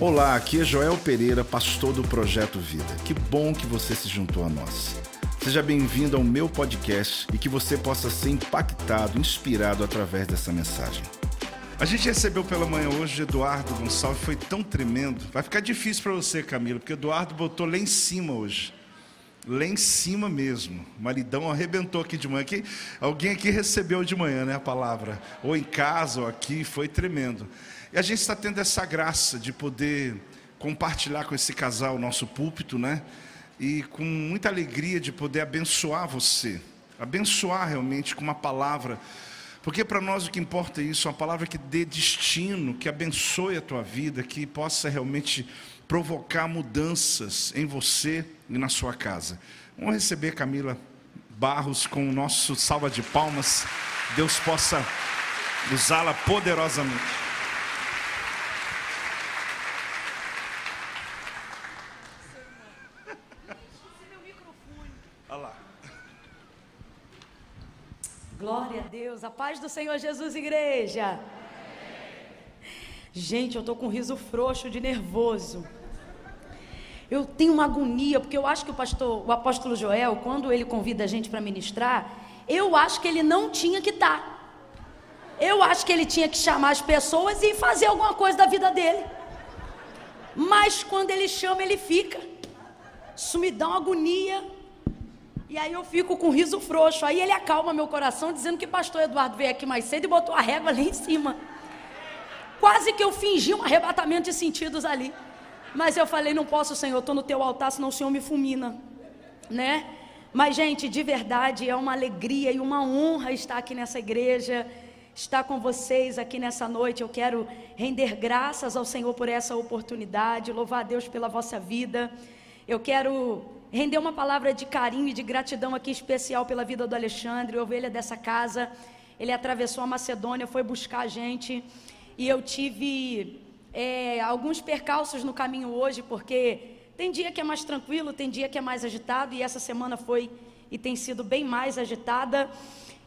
Olá, aqui é Joel Pereira, pastor do Projeto Vida. Que bom que você se juntou a nós. Seja bem-vindo ao meu podcast e que você possa ser impactado, inspirado através dessa mensagem. A gente recebeu pela manhã hoje Eduardo Gonçalves, foi tão tremendo. Vai ficar difícil para você, Camila, porque Eduardo botou lá em cima hoje. Lá em cima mesmo. Maridão arrebentou aqui de manhã. Aqui, alguém aqui recebeu de manhã né, a palavra. Ou em casa, ou aqui, foi tremendo. E a gente está tendo essa graça de poder compartilhar com esse casal o nosso púlpito, né? E com muita alegria de poder abençoar você. Abençoar realmente com uma palavra. Porque para nós o que importa é isso, uma palavra que dê destino, que abençoe a tua vida, que possa realmente provocar mudanças em você e na sua casa. Vamos receber Camila Barros com o nosso salva de palmas. Deus possa usá-la poderosamente. Glória a Deus, a paz do Senhor Jesus, igreja. Gente, eu tô com um riso frouxo de nervoso. Eu tenho uma agonia, porque eu acho que o pastor, o apóstolo Joel, quando ele convida a gente para ministrar, eu acho que ele não tinha que estar. Tá. Eu acho que ele tinha que chamar as pessoas e fazer alguma coisa da vida dele. Mas quando ele chama, ele fica. Isso me dá uma agonia. E aí eu fico com um riso frouxo. Aí ele acalma meu coração, dizendo que pastor Eduardo veio aqui mais cedo e botou a régua ali em cima. Quase que eu fingi um arrebatamento de sentidos ali. Mas eu falei, não posso, Senhor, estou no teu altar, senão o Senhor me fulmina. Né? Mas, gente, de verdade, é uma alegria e uma honra estar aqui nessa igreja, estar com vocês aqui nessa noite. Eu quero render graças ao Senhor por essa oportunidade, louvar a Deus pela vossa vida. Eu quero render uma palavra de carinho e de gratidão aqui especial pela vida do Alexandre, ovelha dessa casa. Ele atravessou a Macedônia, foi buscar a gente e eu tive é, alguns percalços no caminho hoje, porque tem dia que é mais tranquilo, tem dia que é mais agitado, e essa semana foi e tem sido bem mais agitada.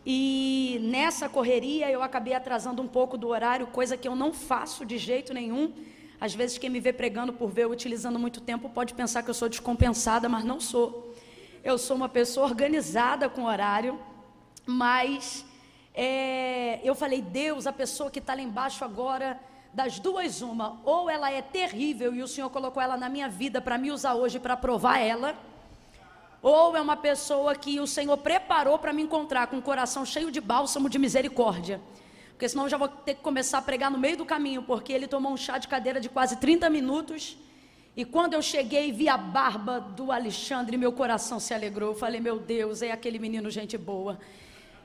E nessa correria eu acabei atrasando um pouco do horário, coisa que eu não faço de jeito nenhum. Às vezes quem me vê pregando por ver eu utilizando muito tempo pode pensar que eu sou descompensada, mas não sou. Eu sou uma pessoa organizada com horário, mas é, eu falei, Deus, a pessoa que está lá embaixo agora das duas, uma, ou ela é terrível e o Senhor colocou ela na minha vida para me usar hoje para provar ela, ou é uma pessoa que o Senhor preparou para me encontrar com um coração cheio de bálsamo de misericórdia. Porque senão eu já vou ter que começar a pregar no meio do caminho, porque ele tomou um chá de cadeira de quase 30 minutos. E quando eu cheguei vi a barba do Alexandre, meu coração se alegrou. Eu falei, meu Deus, é aquele menino gente boa.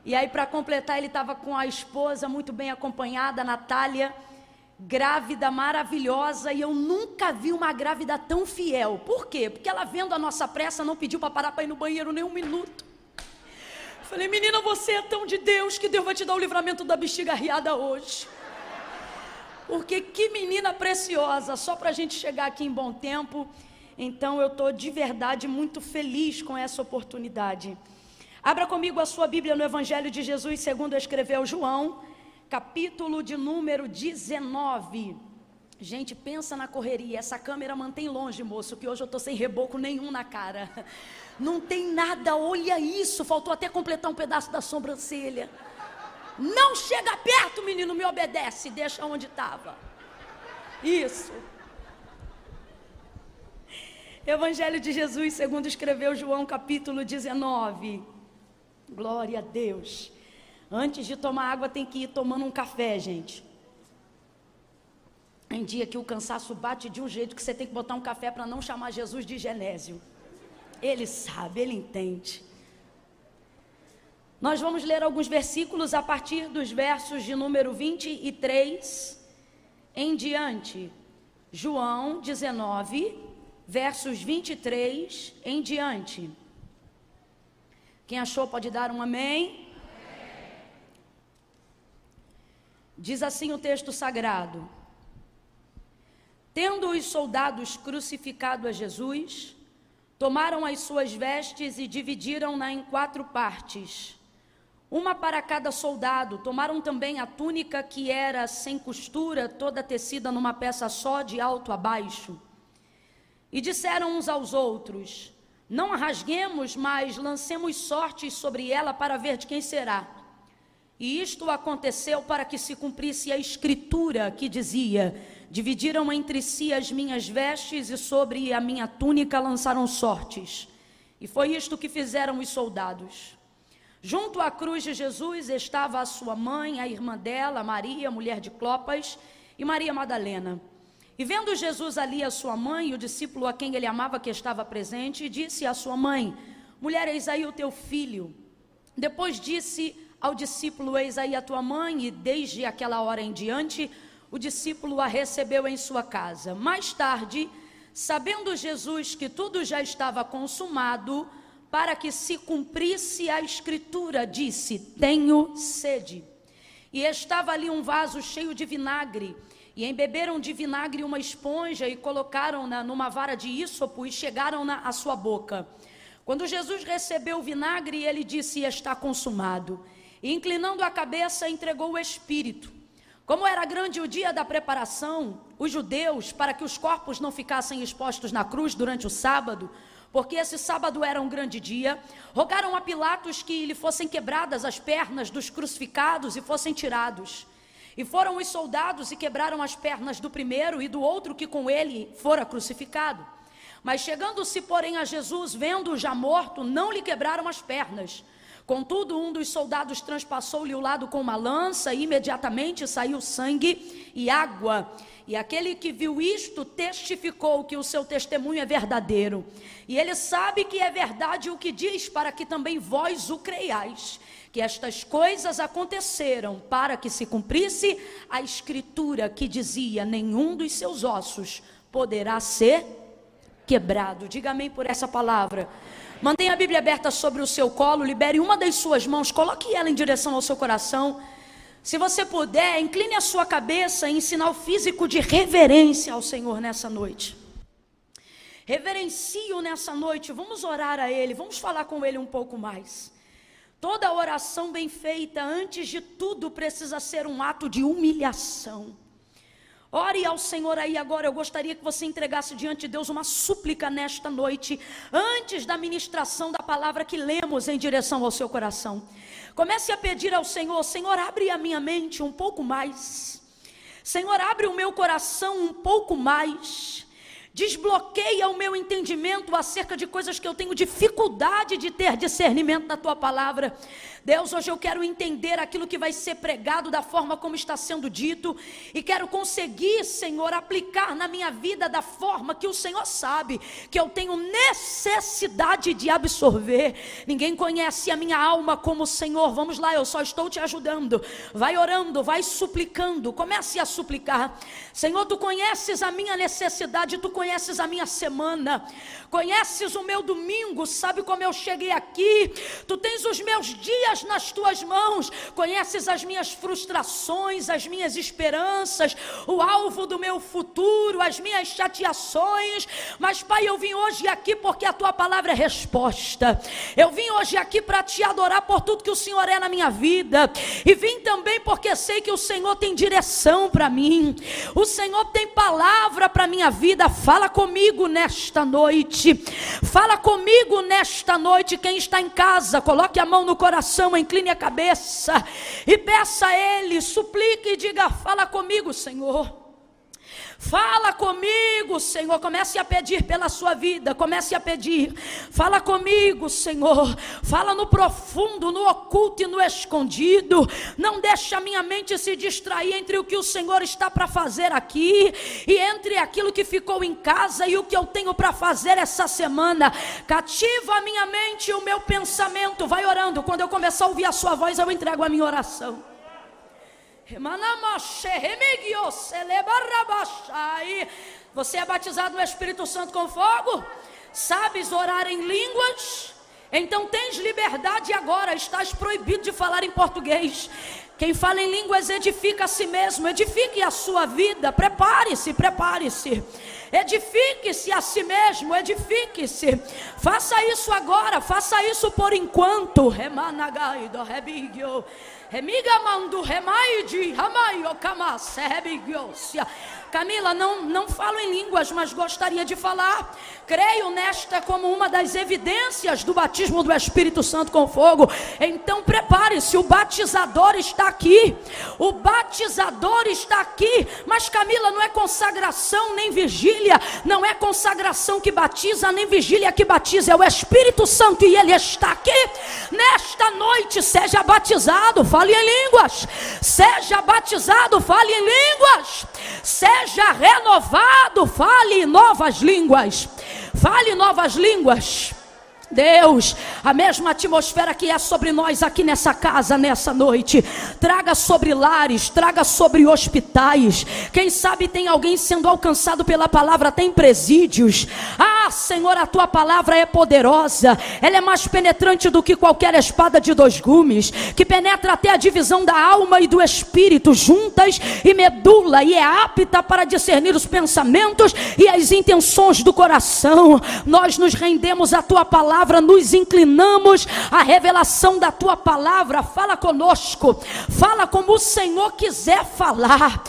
E aí, para completar, ele estava com a esposa muito bem acompanhada, a Natália grávida maravilhosa e eu nunca vi uma grávida tão fiel. Por quê? Porque ela vendo a nossa pressa não pediu para parar para ir no banheiro nem um minuto. Falei, menina, você é tão de Deus que Deus vai te dar o livramento da bexiga riada hoje. Porque que menina preciosa, só para a gente chegar aqui em bom tempo. Então eu estou de verdade muito feliz com essa oportunidade. Abra comigo a sua Bíblia no Evangelho de Jesus, segundo escreveu João, capítulo de número 19. Gente, pensa na correria. Essa câmera mantém longe, moço, que hoje eu estou sem reboco nenhum na cara. Não tem nada, olha isso. Faltou até completar um pedaço da sobrancelha. Não chega perto, menino, me obedece, deixa onde estava. Isso. Evangelho de Jesus, segundo escreveu João, capítulo 19. Glória a Deus. Antes de tomar água, tem que ir tomando um café, gente. Tem dia que o cansaço bate de um jeito que você tem que botar um café para não chamar Jesus de Genésio. Ele sabe, ele entende. Nós vamos ler alguns versículos a partir dos versos de número 23 em diante. João 19, versos 23 em diante. Quem achou pode dar um amém. Diz assim o texto sagrado: Tendo os soldados crucificado a Jesus, tomaram as suas vestes e dividiram-na em quatro partes. uma para cada soldado. Tomaram também a túnica que era sem costura, toda tecida numa peça só, de alto a baixo. E disseram uns aos outros: Não a rasguemos, mas lancemos sortes sobre ela para ver de quem será. E isto aconteceu para que se cumprisse a escritura que dizia: Dividiram entre si as minhas vestes e sobre a minha túnica lançaram sortes. E foi isto que fizeram os soldados. Junto à cruz de Jesus estava a sua mãe, a irmã dela, Maria, mulher de Clopas, e Maria Madalena. E vendo Jesus ali a sua mãe e o discípulo a quem ele amava que estava presente, disse à sua mãe: Mulher, eis aí o teu filho. Depois disse ao discípulo: Eis aí a tua mãe, e desde aquela hora em diante, o discípulo a recebeu em sua casa. Mais tarde, sabendo Jesus que tudo já estava consumado, para que se cumprisse a escritura, disse: Tenho sede. E estava ali um vaso cheio de vinagre. E embeberam de vinagre uma esponja e colocaram-na numa vara de ísopo e chegaram-na à sua boca. Quando Jesus recebeu o vinagre, ele disse: Está consumado. E inclinando a cabeça, entregou o espírito. Como era grande o dia da preparação, os judeus, para que os corpos não ficassem expostos na cruz durante o sábado, porque esse sábado era um grande dia, rogaram a Pilatos que lhe fossem quebradas as pernas dos crucificados e fossem tirados. E foram os soldados e quebraram as pernas do primeiro e do outro que com ele fora crucificado. Mas chegando-se, porém, a Jesus, vendo-o já morto, não lhe quebraram as pernas. Contudo, um dos soldados transpassou-lhe o lado com uma lança, e imediatamente saiu sangue e água. E aquele que viu isto testificou que o seu testemunho é verdadeiro. E ele sabe que é verdade o que diz, para que também vós o creiais. Que estas coisas aconteceram para que se cumprisse a escritura que dizia: nenhum dos seus ossos poderá ser quebrado. Diga amém por essa palavra. Mantenha a Bíblia aberta sobre o seu colo, libere uma das suas mãos, coloque ela em direção ao seu coração. Se você puder, incline a sua cabeça em sinal físico de reverência ao Senhor nessa noite. Reverencio nessa noite, vamos orar a Ele, vamos falar com Ele um pouco mais. Toda oração bem feita, antes de tudo, precisa ser um ato de humilhação. Ore ao Senhor aí agora. Eu gostaria que você entregasse diante de Deus uma súplica nesta noite, antes da ministração da palavra que lemos em direção ao seu coração. Comece a pedir ao Senhor: Senhor, abre a minha mente um pouco mais. Senhor, abre o meu coração um pouco mais. Desbloqueia o meu entendimento acerca de coisas que eu tenho dificuldade de ter discernimento da tua palavra. Deus, hoje eu quero entender aquilo que vai ser pregado da forma como está sendo dito e quero conseguir, Senhor, aplicar na minha vida da forma que o Senhor sabe que eu tenho necessidade de absorver. Ninguém conhece a minha alma como o Senhor. Vamos lá, eu só estou te ajudando. Vai orando, vai suplicando. Comece a suplicar. Senhor, tu conheces a minha necessidade, tu conheces a minha semana. Conheces o meu domingo, sabe como eu cheguei aqui? Tu tens os meus dias nas tuas mãos, conheces as minhas frustrações, as minhas esperanças, o alvo do meu futuro, as minhas chateações. Mas, Pai, eu vim hoje aqui porque a tua palavra é resposta. Eu vim hoje aqui para te adorar por tudo que o Senhor é na minha vida, e vim também porque sei que o Senhor tem direção para mim, o Senhor tem palavra para minha vida. Fala comigo nesta noite, fala comigo nesta noite. Quem está em casa, coloque a mão no coração incline a cabeça e peça a Ele, suplique e diga: Fala comigo, Senhor. Fala comigo, Senhor. Comece a pedir pela sua vida. Comece a pedir. Fala comigo, Senhor. Fala no profundo, no oculto e no escondido. Não deixe a minha mente se distrair entre o que o Senhor está para fazer aqui e entre aquilo que ficou em casa e o que eu tenho para fazer essa semana. Cativa a minha mente e o meu pensamento. Vai orando. Quando eu começar a ouvir a sua voz, eu entrego a minha oração. Você é batizado no Espírito Santo com fogo? Sabes orar em línguas? Então tens liberdade agora, estás proibido de falar em português. Quem fala em línguas edifica a si mesmo, edifique a sua vida, prepare-se, prepare-se. Edifique-se a si mesmo, edifique-se. Faça isso agora, faça isso por enquanto. Remanagaido, rebigio. Remiga mando remaide, ramaio kamase, rebigiosia. Camila, não, não falo em línguas, mas gostaria de falar. Creio nesta como uma das evidências do batismo do Espírito Santo com fogo. Então prepare-se, o batizador está aqui. O batizador está aqui. Mas Camila, não é consagração nem vigília. Não é consagração que batiza, nem vigília que batiza. É o Espírito Santo e ele está aqui. Nesta noite, seja batizado, fale em línguas. Seja batizado, fale em línguas. Seja seja renovado, fale novas línguas. Fale novas línguas. Deus, a mesma atmosfera que é sobre nós aqui nessa casa, nessa noite, traga sobre lares, traga sobre hospitais. Quem sabe tem alguém sendo alcançado pela palavra, tem presídios. Ah, Senhor, a tua palavra é poderosa, ela é mais penetrante do que qualquer espada de dois gumes, que penetra até a divisão da alma e do espírito, juntas e medula, e é apta para discernir os pensamentos e as intenções do coração. Nós nos rendemos à tua palavra palavra, nos inclinamos à revelação da tua palavra. Fala conosco, fala como o Senhor quiser falar.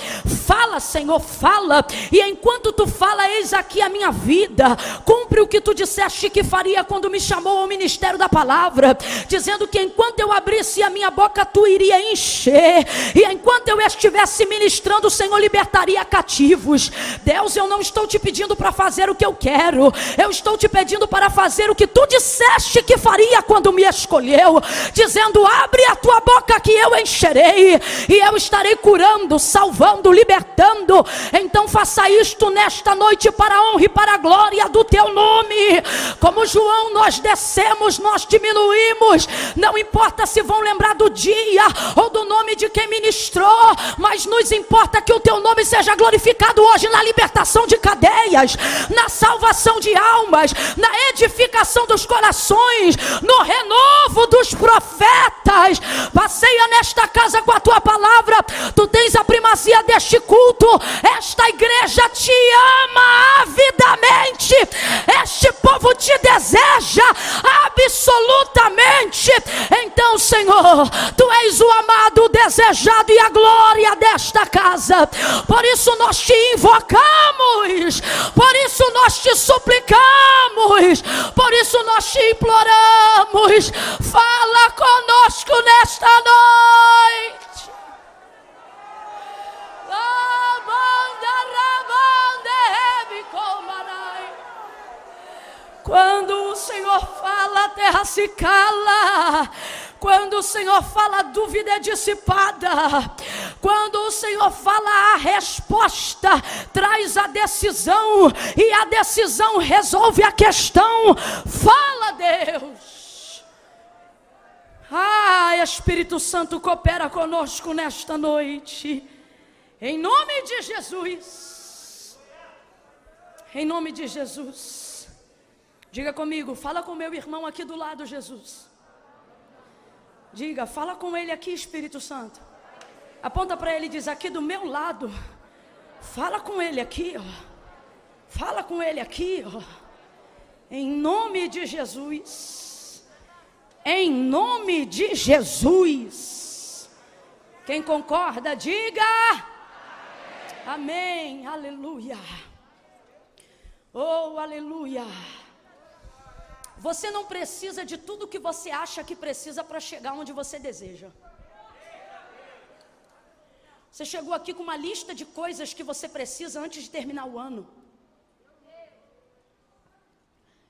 Fala, Senhor, fala. E enquanto tu fala, eis aqui a minha vida. Cumpre o que tu disseste que faria quando me chamou ao ministério da palavra, dizendo que enquanto eu abrisse a minha boca, tu iria encher. E enquanto eu estivesse ministrando, o Senhor libertaria cativos. Deus, eu não estou te pedindo para fazer o que eu quero. Eu estou te pedindo para fazer o que tu disseste disseste que faria quando me escolheu, dizendo: Abre a tua boca que eu encherei, e eu estarei curando, salvando, libertando. Então faça isto nesta noite para a honra e para a glória do teu nome. Como João, nós descemos, nós diminuímos, não importa se vão lembrar do dia ou do nome de quem ministrou, mas nos importa que o teu nome seja glorificado hoje na libertação de cadeias, na salvação de almas, na edificação dos corações, no renovo dos profetas. Passeia nesta casa com a tua palavra. Tu tens a primazia deste culto. Esta igreja te ama avidamente. Este povo te deseja absolutamente. Então, Senhor, tu és o amado, o desejado e a glória desta casa. Por isso nós te invocamos. Por isso nós te suplicamos. Por isso nós nós te imploramos, fala conosco nesta noite. Quando o Senhor fala, a terra se cala. Quando o Senhor fala, a dúvida é dissipada. Quando o Senhor fala, a resposta traz a decisão. E a decisão resolve a questão. Fala, Deus. Ah, Espírito Santo, coopera conosco nesta noite. Em nome de Jesus. Em nome de Jesus. Diga comigo, fala com meu irmão aqui do lado, Jesus. Diga, fala com ele aqui, Espírito Santo. Aponta para ele e diz: aqui do meu lado. Fala com ele aqui, ó. Fala com ele aqui, ó. Em nome de Jesus. Em nome de Jesus. Quem concorda, diga. Amém. Aleluia. Oh, aleluia. Você não precisa de tudo que você acha que precisa para chegar onde você deseja. Você chegou aqui com uma lista de coisas que você precisa antes de terminar o ano.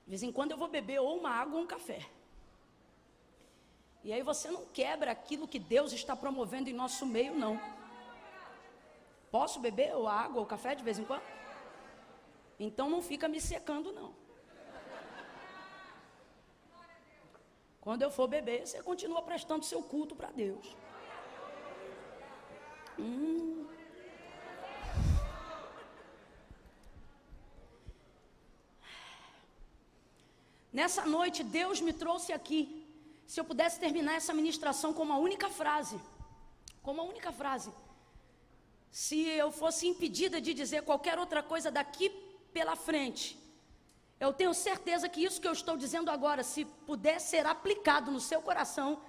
De vez em quando eu vou beber ou uma água ou um café. E aí você não quebra aquilo que Deus está promovendo em nosso meio, não. Posso beber ou água ou café de vez em quando? Então não fica me secando, não. Quando eu for beber, você continua prestando seu culto para Deus. Hum. Nessa noite, Deus me trouxe aqui. Se eu pudesse terminar essa ministração com uma única frase, com uma única frase. Se eu fosse impedida de dizer qualquer outra coisa daqui pela frente, eu tenho certeza que isso que eu estou dizendo agora, se puder ser aplicado no seu coração,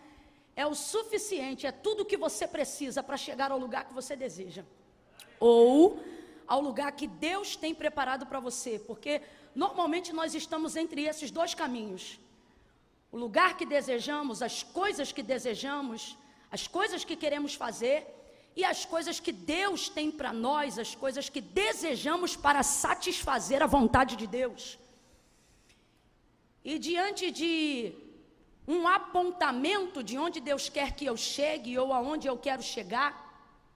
é o suficiente, é tudo o que você precisa para chegar ao lugar que você deseja. Ou ao lugar que Deus tem preparado para você, porque normalmente nós estamos entre esses dois caminhos. O lugar que desejamos, as coisas que desejamos, as coisas que queremos fazer e as coisas que Deus tem para nós, as coisas que desejamos para satisfazer a vontade de Deus. E diante de um apontamento de onde Deus quer que eu chegue ou aonde eu quero chegar,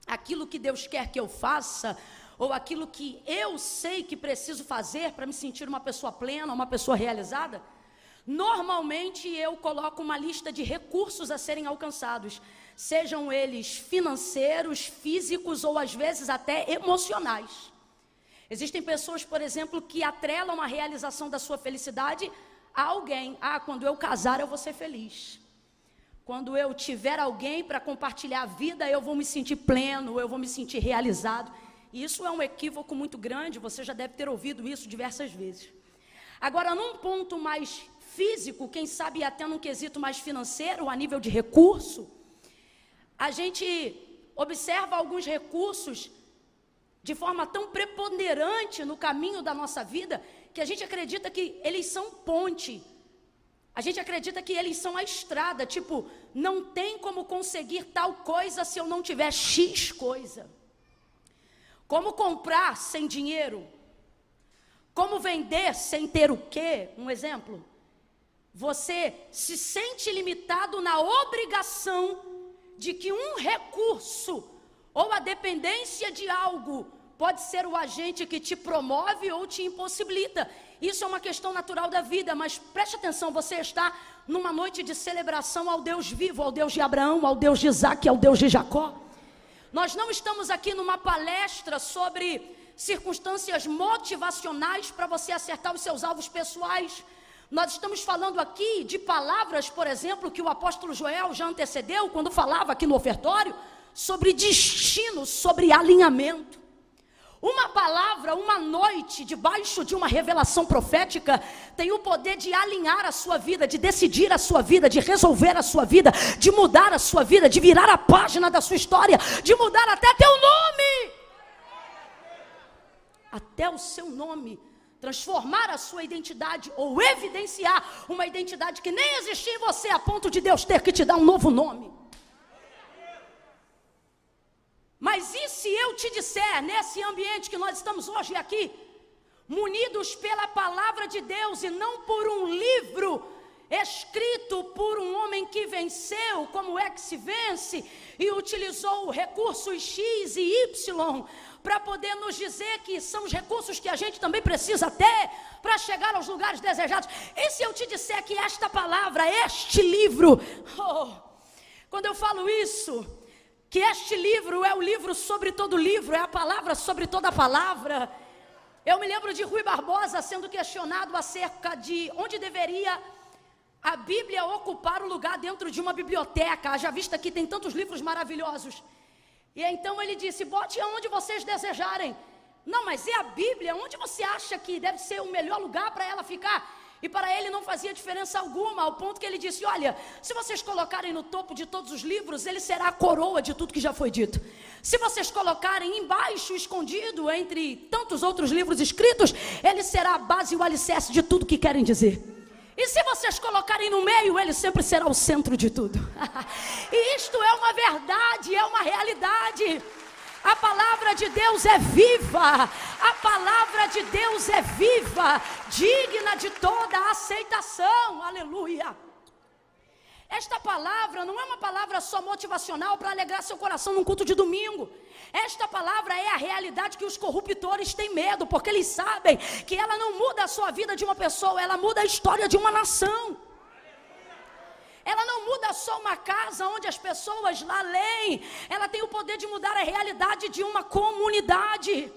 aquilo que Deus quer que eu faça, ou aquilo que eu sei que preciso fazer para me sentir uma pessoa plena, uma pessoa realizada, normalmente eu coloco uma lista de recursos a serem alcançados, sejam eles financeiros, físicos ou às vezes até emocionais. Existem pessoas, por exemplo, que atrelam a realização da sua felicidade alguém. Ah, quando eu casar eu vou ser feliz. Quando eu tiver alguém para compartilhar a vida, eu vou me sentir pleno, eu vou me sentir realizado. E isso é um equívoco muito grande, você já deve ter ouvido isso diversas vezes. Agora, num ponto mais físico, quem sabe até num quesito mais financeiro, a nível de recurso, a gente observa alguns recursos de forma tão preponderante no caminho da nossa vida que a gente acredita que eles são ponte. A gente acredita que eles são a estrada, tipo, não tem como conseguir tal coisa se eu não tiver X coisa. Como comprar sem dinheiro? Como vender sem ter o quê? Um exemplo. Você se sente limitado na obrigação de que um recurso ou a dependência de algo pode ser o agente que te promove ou te impossibilita. Isso é uma questão natural da vida, mas preste atenção: você está numa noite de celebração ao Deus vivo, ao Deus de Abraão, ao Deus de Isaac, ao Deus de Jacó. Nós não estamos aqui numa palestra sobre circunstâncias motivacionais para você acertar os seus alvos pessoais. Nós estamos falando aqui de palavras, por exemplo, que o apóstolo Joel já antecedeu quando falava aqui no ofertório sobre destino, sobre alinhamento. Uma palavra, uma noite, debaixo de uma revelação profética, tem o poder de alinhar a sua vida, de decidir a sua vida, de resolver a sua vida, de mudar a sua vida, de virar a página da sua história, de mudar até teu nome. Até o seu nome. Transformar a sua identidade ou evidenciar uma identidade que nem existia em você, a ponto de Deus ter que te dar um novo nome. Mas e se eu te disser, nesse ambiente que nós estamos hoje aqui, munidos pela palavra de Deus e não por um livro escrito por um homem que venceu, como é que se vence, e utilizou recursos X e Y para poder nos dizer que são os recursos que a gente também precisa ter para chegar aos lugares desejados. E se eu te disser que esta palavra, este livro, oh, quando eu falo isso, que este livro é o livro sobre todo livro, é a palavra sobre toda palavra. Eu me lembro de Rui Barbosa sendo questionado acerca de onde deveria a Bíblia ocupar o lugar dentro de uma biblioteca. Já visto que tem tantos livros maravilhosos. E então ele disse: bote aonde vocês desejarem. Não, mas é a Bíblia, onde você acha que deve ser o melhor lugar para ela ficar? E para ele não fazia diferença alguma, ao ponto que ele disse: Olha, se vocês colocarem no topo de todos os livros, ele será a coroa de tudo que já foi dito. Se vocês colocarem embaixo, escondido, entre tantos outros livros escritos, ele será a base e o alicerce de tudo que querem dizer. E se vocês colocarem no meio, ele sempre será o centro de tudo. e isto é uma verdade, é uma realidade. A palavra de Deus é viva. A palavra de Deus é viva, digna de toda aceitação. Aleluia. Esta palavra não é uma palavra só motivacional para alegrar seu coração num culto de domingo. Esta palavra é a realidade que os corruptores têm medo, porque eles sabem que ela não muda a sua vida de uma pessoa, ela muda a história de uma nação. Ela não muda só uma casa onde as pessoas lá leem. Ela tem o poder de mudar a realidade de uma comunidade.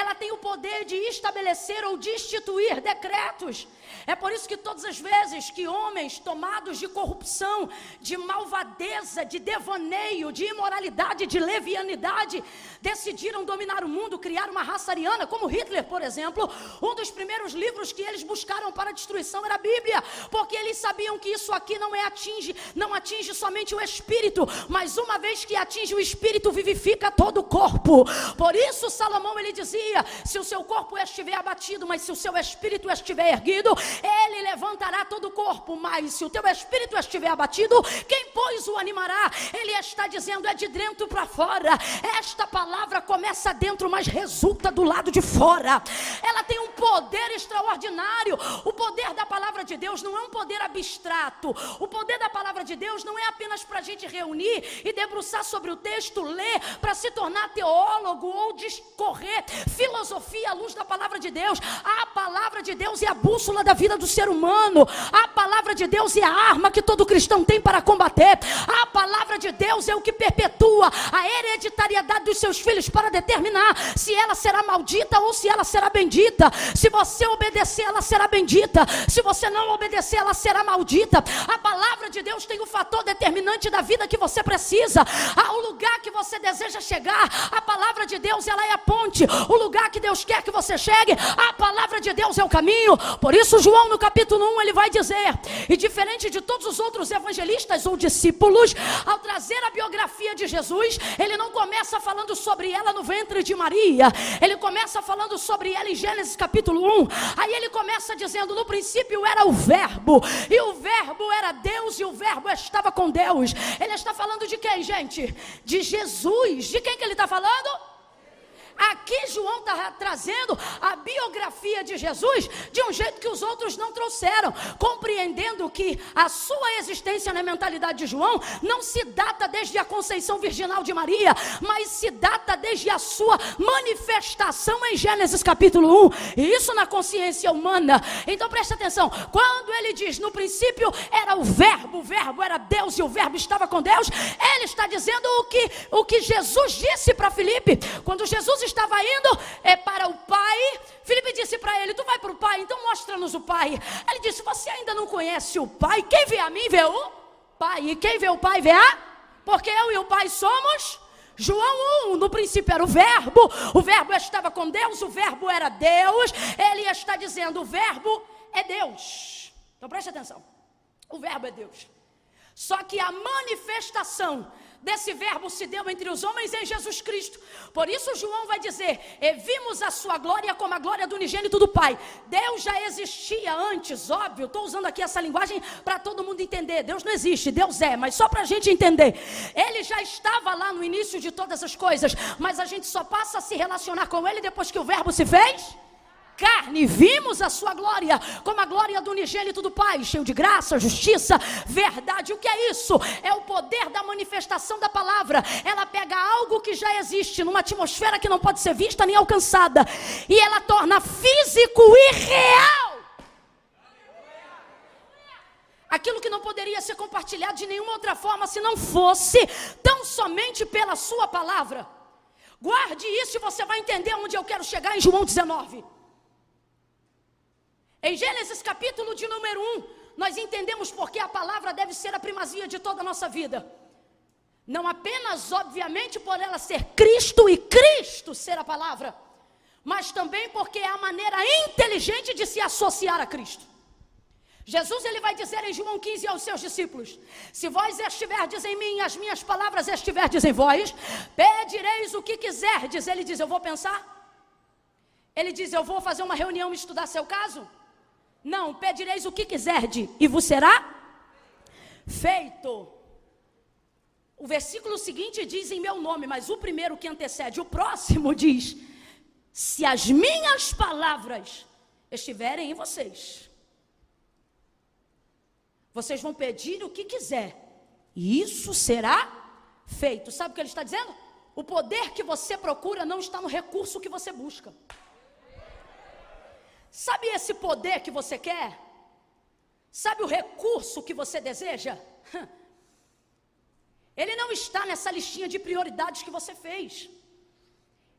ela tem o poder de estabelecer ou de instituir decretos. É por isso que todas as vezes que homens tomados de corrupção, de malvadeza, de devaneio, de imoralidade, de levianidade, decidiram dominar o mundo, criar uma raça ariana, como Hitler, por exemplo, um dos primeiros livros que eles buscaram para a destruição era a Bíblia, porque eles sabiam que isso aqui não é atinge, não atinge somente o espírito, mas uma vez que atinge o espírito, vivifica todo o corpo. Por isso Salomão ele dizia: se o seu corpo estiver abatido, mas se o seu espírito estiver erguido, ele levantará todo o corpo, mas se o teu espírito estiver abatido, quem pois o animará? Ele está dizendo é de dentro para fora. Esta palavra começa dentro, mas resulta do lado de fora. Ela tem um poder extraordinário. O poder da palavra de Deus não é um poder abstrato. O poder da palavra de Deus não é apenas para a gente reunir e debruçar sobre o texto, ler para se tornar teólogo ou discorrer filosofia à luz da palavra de Deus. A palavra de Deus é a bússola da vida do ser humano. A palavra de Deus é a arma que todo cristão tem para combater. A palavra de Deus é o que perpetua a hereditariedade dos seus filhos para determinar se ela será maldita ou se ela será bendita. Se você obedecer, ela será bendita. Se você não obedecer, ela será maldita. A palavra de Deus tem o fator determinante da vida que você precisa. Ao lugar que você deseja chegar, a palavra de Deus ela é a ponte. O lugar que Deus quer que você chegue, a palavra de Deus é o caminho. Por isso João no capítulo 1 ele vai dizer: "E diferente de todos os outros evangelistas ou discípulos, ao trazer a biografia de Jesus, ele não começa falando sobre ela no ventre de Maria. Ele começa falando sobre ela em Gênesis capítulo 1. Aí ele começa dizendo: "No princípio era o verbo, e o verbo era Deus e o verbo estava com Deus". Ele está falando de quem, gente? De Jesus. De quem que ele está falando? Aqui João está trazendo a biografia de Jesus de um jeito que os outros não trouxeram, compreendendo que a sua existência na mentalidade de João não se data desde a conceição virginal de Maria, mas se data desde a sua manifestação em Gênesis capítulo 1, e isso na consciência humana. Então preste atenção, quando ele diz no princípio era o verbo, o verbo era Deus e o verbo estava com Deus, ele está dizendo o que, o que Jesus disse para Filipe, quando Jesus estava indo é, para o pai. Felipe disse para ele: Tu vai para o pai, então mostra-nos o pai. Ele disse: Você ainda não conhece o pai? Quem vê a mim vê o pai. E quem vê o pai vê a? Porque eu e o pai somos. João 1, no princípio era o verbo, o verbo estava com Deus, o verbo era Deus. Ele está dizendo: o verbo é Deus. Então preste atenção: o verbo é Deus. Só que a manifestação desse verbo se deu entre os homens em Jesus Cristo. Por isso João vai dizer: "E vimos a sua glória como a glória do unigênito do Pai". Deus já existia antes, óbvio. Estou usando aqui essa linguagem para todo mundo entender. Deus não existe, Deus é, mas só para a gente entender. Ele já estava lá no início de todas as coisas, mas a gente só passa a se relacionar com Ele depois que o verbo se fez carne, vimos a sua glória, como a glória do unigênito do Pai, cheio de graça, justiça, verdade. O que é isso? É o poder da manifestação da palavra. Ela pega algo que já existe, numa atmosfera que não pode ser vista nem alcançada, e ela torna físico e real. Aquilo que não poderia ser compartilhado de nenhuma outra forma se não fosse tão somente pela sua palavra. Guarde isso e você vai entender onde eu quero chegar em João 19. Em Gênesis capítulo de número 1, nós entendemos porque a palavra deve ser a primazia de toda a nossa vida. Não apenas, obviamente, por ela ser Cristo e Cristo ser a palavra, mas também porque é a maneira inteligente de se associar a Cristo. Jesus ele vai dizer em João 15 aos seus discípulos: Se vós estiverdes em mim, as minhas palavras estiverdes em vós, pedireis o que quiserdes. Ele diz: Eu vou pensar. Ele diz: Eu vou fazer uma reunião e estudar seu caso. Não, pedireis o que quiserdes e vos será feito. O versículo seguinte diz em meu nome, mas o primeiro que antecede, o próximo diz: Se as minhas palavras estiverem em vocês, vocês vão pedir o que quiser, e isso será feito. Sabe o que ele está dizendo? O poder que você procura não está no recurso que você busca. Sabe esse poder que você quer? Sabe o recurso que você deseja? Ele não está nessa listinha de prioridades que você fez.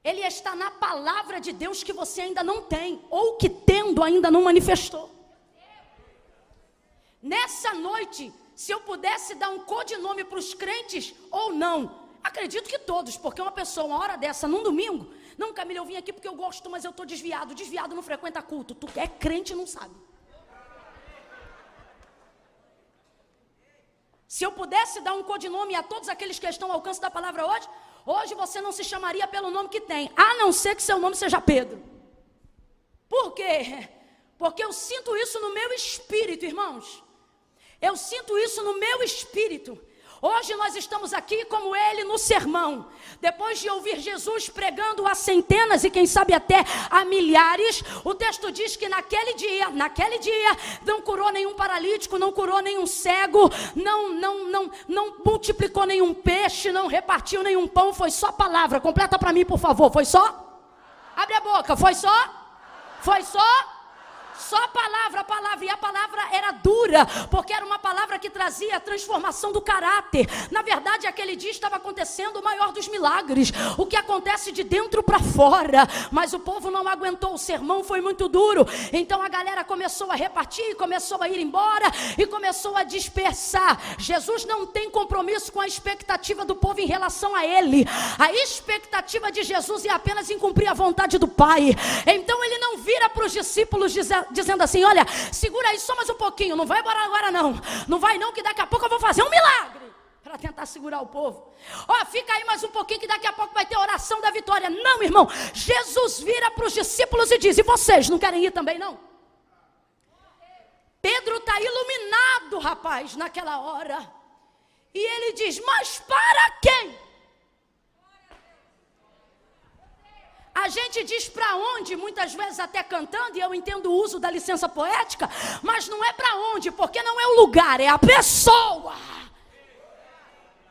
ele está na palavra de Deus que você ainda não tem, ou que tendo ainda não manifestou. Nessa noite, se eu pudesse dar um codinome para os crentes ou não, acredito que todos, porque uma pessoa, uma hora dessa, num domingo, não, Camila, eu vim aqui porque eu gosto, mas eu estou desviado. Desviado não frequenta culto. Tu é crente e não sabe. Se eu pudesse dar um codinome a todos aqueles que estão ao alcance da palavra hoje, Hoje você não se chamaria pelo nome que tem, a não ser que seu nome seja Pedro. Por quê? Porque eu sinto isso no meu espírito, irmãos. Eu sinto isso no meu espírito. Hoje nós estamos aqui como ele no sermão. Depois de ouvir Jesus pregando a centenas e quem sabe até a milhares, o texto diz que naquele dia, naquele dia, não curou nenhum paralítico, não curou nenhum cego, não não não não multiplicou nenhum peixe, não repartiu nenhum pão, foi só palavra. Completa para mim, por favor. Foi só? Abre a boca. Foi só? Foi só? Só a palavra, a palavra, e a palavra era dura, porque era uma palavra que trazia a transformação do caráter. Na verdade, aquele dia estava acontecendo o maior dos milagres, o que acontece de dentro para fora. Mas o povo não aguentou, o sermão foi muito duro. Então a galera começou a repartir, começou a ir embora e começou a dispersar. Jesus não tem compromisso com a expectativa do povo em relação a ele. A expectativa de Jesus é apenas em cumprir a vontade do Pai. Então ele não vira para os discípulos dizendo dizendo assim: olha, segura aí só mais um pouquinho, não vai embora agora não. Não vai não, que daqui a pouco eu vou fazer um milagre. Para tentar segurar o povo. Ó, oh, fica aí mais um pouquinho que daqui a pouco vai ter oração da vitória. Não, irmão. Jesus vira para os discípulos e diz: E vocês não querem ir também, não? Pedro está iluminado, rapaz, naquela hora. E ele diz: Mas para quem? A gente diz para onde, muitas vezes até cantando, e eu entendo o uso da licença poética, mas não é para onde, porque não é o lugar, é a pessoa.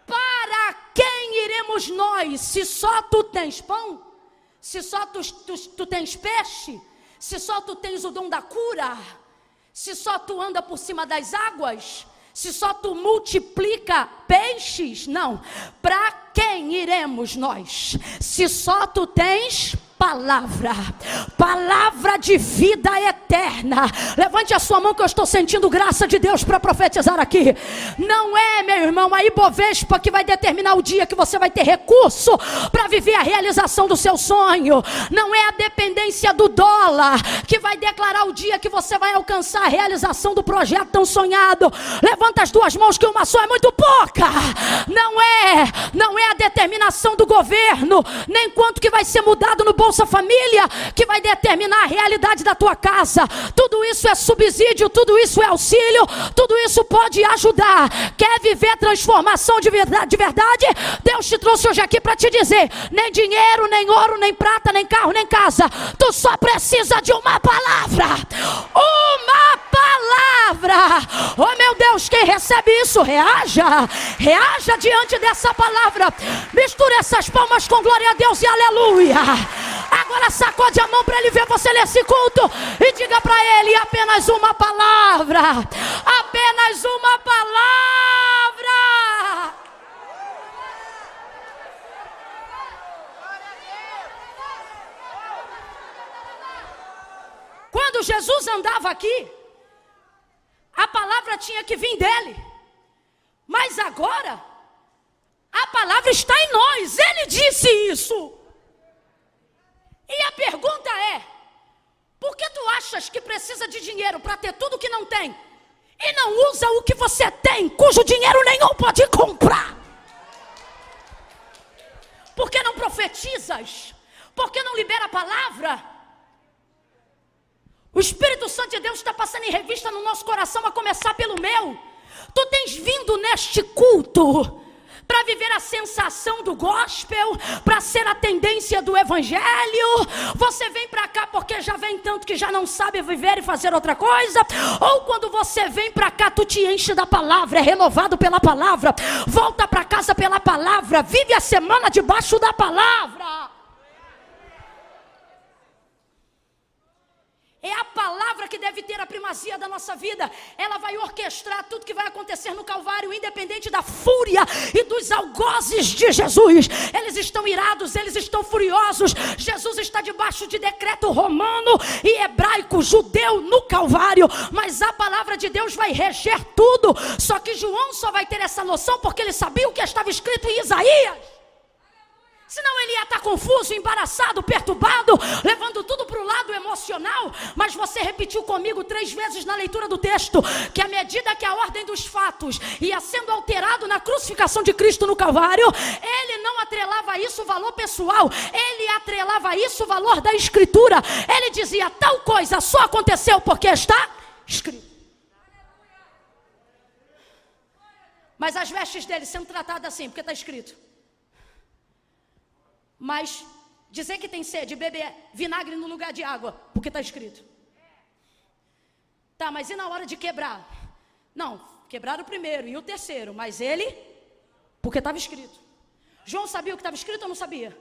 Para quem iremos nós, se só tu tens pão? Se só tu, tu, tu tens peixe? Se só tu tens o dom da cura? Se só tu anda por cima das águas? Se só tu multiplica peixes? Não. Para quem iremos nós? Se só tu tens palavra, palavra de vida eterna. Levante a sua mão que eu estou sentindo graça de Deus para profetizar aqui. Não é, meu irmão, a Ibovespa que vai determinar o dia que você vai ter recurso para viver a realização do seu sonho. Não é a dependência do dólar que vai declarar o dia que você vai alcançar a realização do projeto tão sonhado. Levanta as duas mãos que uma só é muito pouca. Não é, não é a determinação do governo, nem quanto que vai ser mudado no bolso Bolsa Família que vai determinar a realidade da tua casa. Tudo isso é subsídio, tudo isso é auxílio, tudo isso pode ajudar. Quer viver transformação de verdade, de verdade? Deus te trouxe hoje aqui para te dizer: nem dinheiro, nem ouro, nem prata, nem carro, nem casa. Tu só precisa de uma palavra. Uma palavra. Oh meu Deus, quem recebe isso, reaja. Reaja diante dessa palavra. Misture essas palmas com glória a Deus e aleluia. Agora sacode a mão para ele ver você nesse culto e diga para ele apenas uma palavra. Apenas uma palavra. Quando Jesus andava aqui, a palavra tinha que vir dele. Mas agora, a palavra está em nós. Ele disse isso. E a pergunta é: por que tu achas que precisa de dinheiro para ter tudo que não tem? E não usa o que você tem, cujo dinheiro nenhum pode comprar? Por que não profetizas? Por que não libera a palavra? O Espírito Santo de Deus está passando em revista no nosso coração, a começar pelo meu. Tu tens vindo neste culto para viver a sensação do gospel, para ser a tendência do evangelho. Você vem para cá porque já vem tanto que já não sabe viver e fazer outra coisa, ou quando você vem para cá, tu te enche da palavra, é renovado pela palavra, volta para casa pela palavra, vive a semana debaixo da palavra. É a palavra que deve ter a primazia da nossa vida. Ela vai orquestrar tudo que vai acontecer no Calvário, independente da fúria e dos algozes de Jesus. Eles estão irados, eles estão furiosos. Jesus está debaixo de decreto romano e hebraico, judeu no Calvário. Mas a palavra de Deus vai reger tudo. Só que João só vai ter essa noção porque ele sabia o que estava escrito em Isaías. Senão ele ia estar confuso, embaraçado, perturbado, levando tudo para o lado emocional. Mas você repetiu comigo três vezes na leitura do texto que à medida que a ordem dos fatos ia sendo alterado na crucificação de Cristo no Calvário, ele não atrelava isso valor pessoal, ele atrelava isso valor da Escritura. Ele dizia: tal coisa só aconteceu porque está escrito. Mas as vestes dele sendo tratadas assim, porque está escrito. Mas dizer que tem sede, beber vinagre no lugar de água, porque está escrito. Tá, mas e na hora de quebrar? Não, quebraram o primeiro e o terceiro, mas ele, porque estava escrito. João sabia o que estava escrito ou não sabia?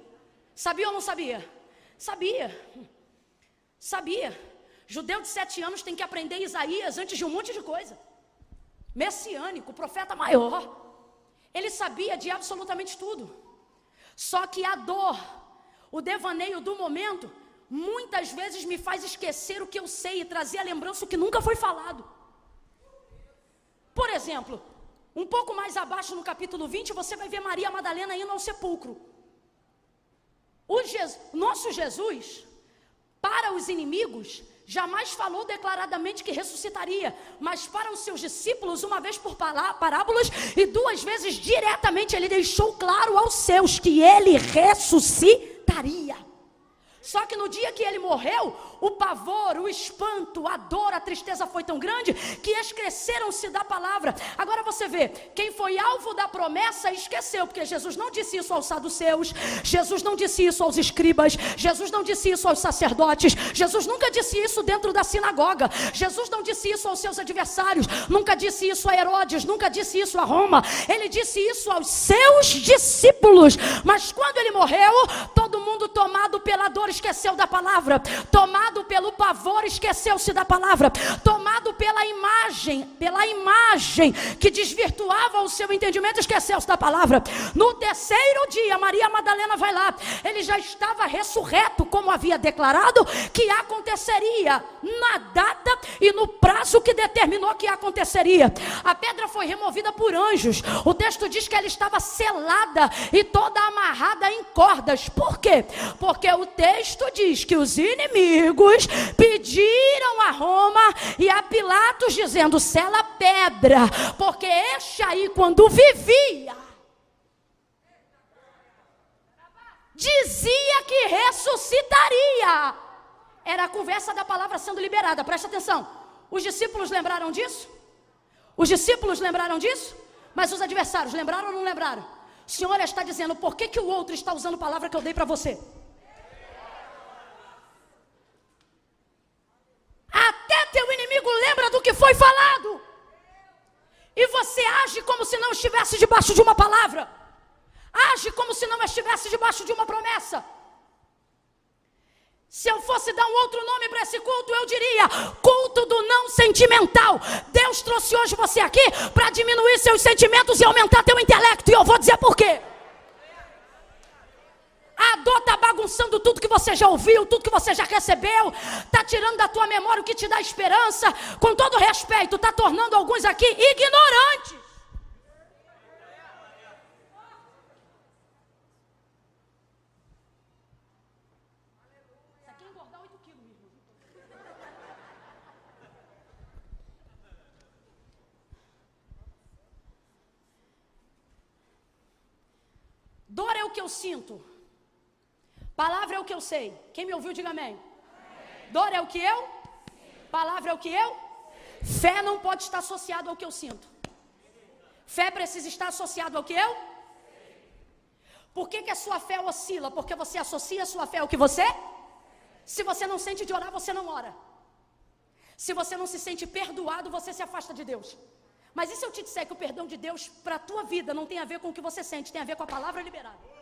Sabia ou não sabia? Sabia. Sabia. Judeu de sete anos tem que aprender Isaías antes de um monte de coisa. Messiânico, profeta maior. Ele sabia de absolutamente tudo. Só que a dor, o devaneio do momento, muitas vezes me faz esquecer o que eu sei e trazer a lembrança que nunca foi falado. Por exemplo, um pouco mais abaixo no capítulo 20, você vai ver Maria Madalena indo ao sepulcro. O Jesus, nosso Jesus, para os inimigos, Jamais falou declaradamente que ressuscitaria, mas para os seus discípulos, uma vez por parábolas e duas vezes diretamente, ele deixou claro aos seus que ele ressuscitaria. Só que no dia que ele morreu, o pavor, o espanto, a dor, a tristeza foi tão grande que esqueceram-se da palavra. Agora você vê, quem foi alvo da promessa esqueceu, porque Jesus não disse isso aos saduceus, Jesus não disse isso aos escribas, Jesus não disse isso aos sacerdotes, Jesus nunca disse isso dentro da sinagoga, Jesus não disse isso aos seus adversários, nunca disse isso a Herodes, nunca disse isso a Roma, ele disse isso aos seus discípulos. Mas quando ele morreu, todo mundo tomado pela dor esqueceu da palavra, tomado pelo pavor, esqueceu-se da palavra, tomado pela imagem, pela imagem que desvirtuava o seu entendimento, esqueceu-se da palavra. No terceiro dia, Maria Madalena vai lá, ele já estava ressurreto, como havia declarado que aconteceria na data e no prazo que determinou que aconteceria. A pedra foi removida por anjos. O texto diz que ela estava selada e toda amarrada em cordas. Por quê? Porque o texto texto diz que os inimigos pediram a Roma e a Pilatos dizendo: sela pedra, porque este aí, quando vivia, dizia que ressuscitaria. Era a conversa da palavra sendo liberada, presta atenção. Os discípulos lembraram disso? Os discípulos lembraram disso? Mas os adversários lembraram ou não lembraram? O Senhor está dizendo, por que, que o outro está usando a palavra que eu dei para você? Até teu inimigo lembra do que foi falado. E você age como se não estivesse debaixo de uma palavra. Age como se não estivesse debaixo de uma promessa. Se eu fosse dar um outro nome para esse culto, eu diria culto do não sentimental. Deus trouxe hoje você aqui para diminuir seus sentimentos e aumentar teu intelecto. E eu vou dizer por quê. A dor está bagunçando tudo que você já ouviu, tudo que você já recebeu, está tirando da tua memória o que te dá esperança. Com todo respeito, está tornando alguns aqui ignorantes. Dor é o que eu sinto. Palavra é o que eu sei. Quem me ouviu, diga amém. Dor é o que eu? Palavra é o que eu? Fé não pode estar associado ao que eu sinto. Fé precisa estar associado ao que eu? Por que, que a sua fé oscila? Porque você associa a sua fé ao que você? Se você não sente de orar, você não ora. Se você não se sente perdoado, você se afasta de Deus. Mas e se eu te disser que o perdão de Deus para a tua vida não tem a ver com o que você sente, tem a ver com a palavra liberada?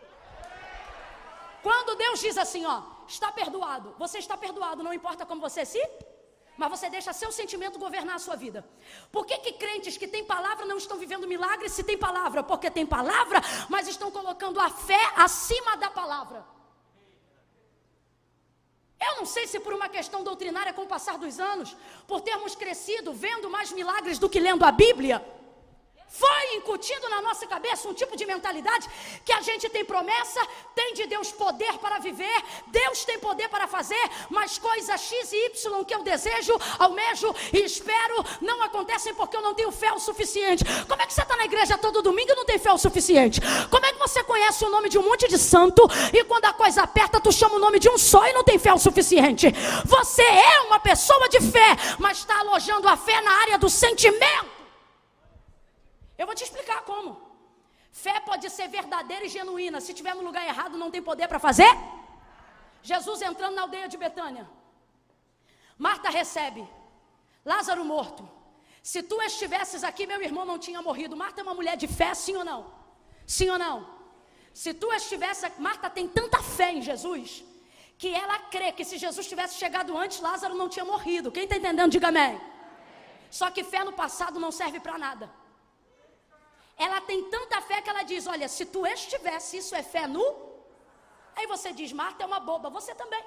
Quando Deus diz assim, ó, está perdoado, você está perdoado, não importa como você se. Mas você deixa seu sentimento governar a sua vida. Por que, que crentes que têm palavra não estão vivendo milagres se tem palavra? Porque tem palavra, mas estão colocando a fé acima da palavra. Eu não sei se por uma questão doutrinária com o passar dos anos, por termos crescido vendo mais milagres do que lendo a Bíblia. Foi incutido na nossa cabeça um tipo de mentalidade que a gente tem promessa, tem de Deus poder para viver, Deus tem poder para fazer, mas coisas X e Y que eu desejo, almejo e espero não acontecem porque eu não tenho fé o suficiente. Como é que você está na igreja todo domingo e não tem fé o suficiente? Como é que você conhece o nome de um monte de santo e quando a coisa aperta tu chama o nome de um só e não tem fé o suficiente? Você é uma pessoa de fé, mas está alojando a fé na área do sentimento. Eu vou te explicar como. Fé pode ser verdadeira e genuína. Se estiver no lugar errado, não tem poder para fazer. Jesus entrando na aldeia de Betânia. Marta recebe. Lázaro morto. Se tu estivesses aqui, meu irmão não tinha morrido. Marta é uma mulher de fé, sim ou não? Sim ou não? Se tu estivesse, Marta tem tanta fé em Jesus que ela crê que se Jesus tivesse chegado antes, Lázaro não tinha morrido. Quem está entendendo, diga amém. Só que fé no passado não serve para nada. Ela tem tanta fé que ela diz: Olha, se tu estivesse, isso é fé nu. Aí você diz: Marta é uma boba, você também.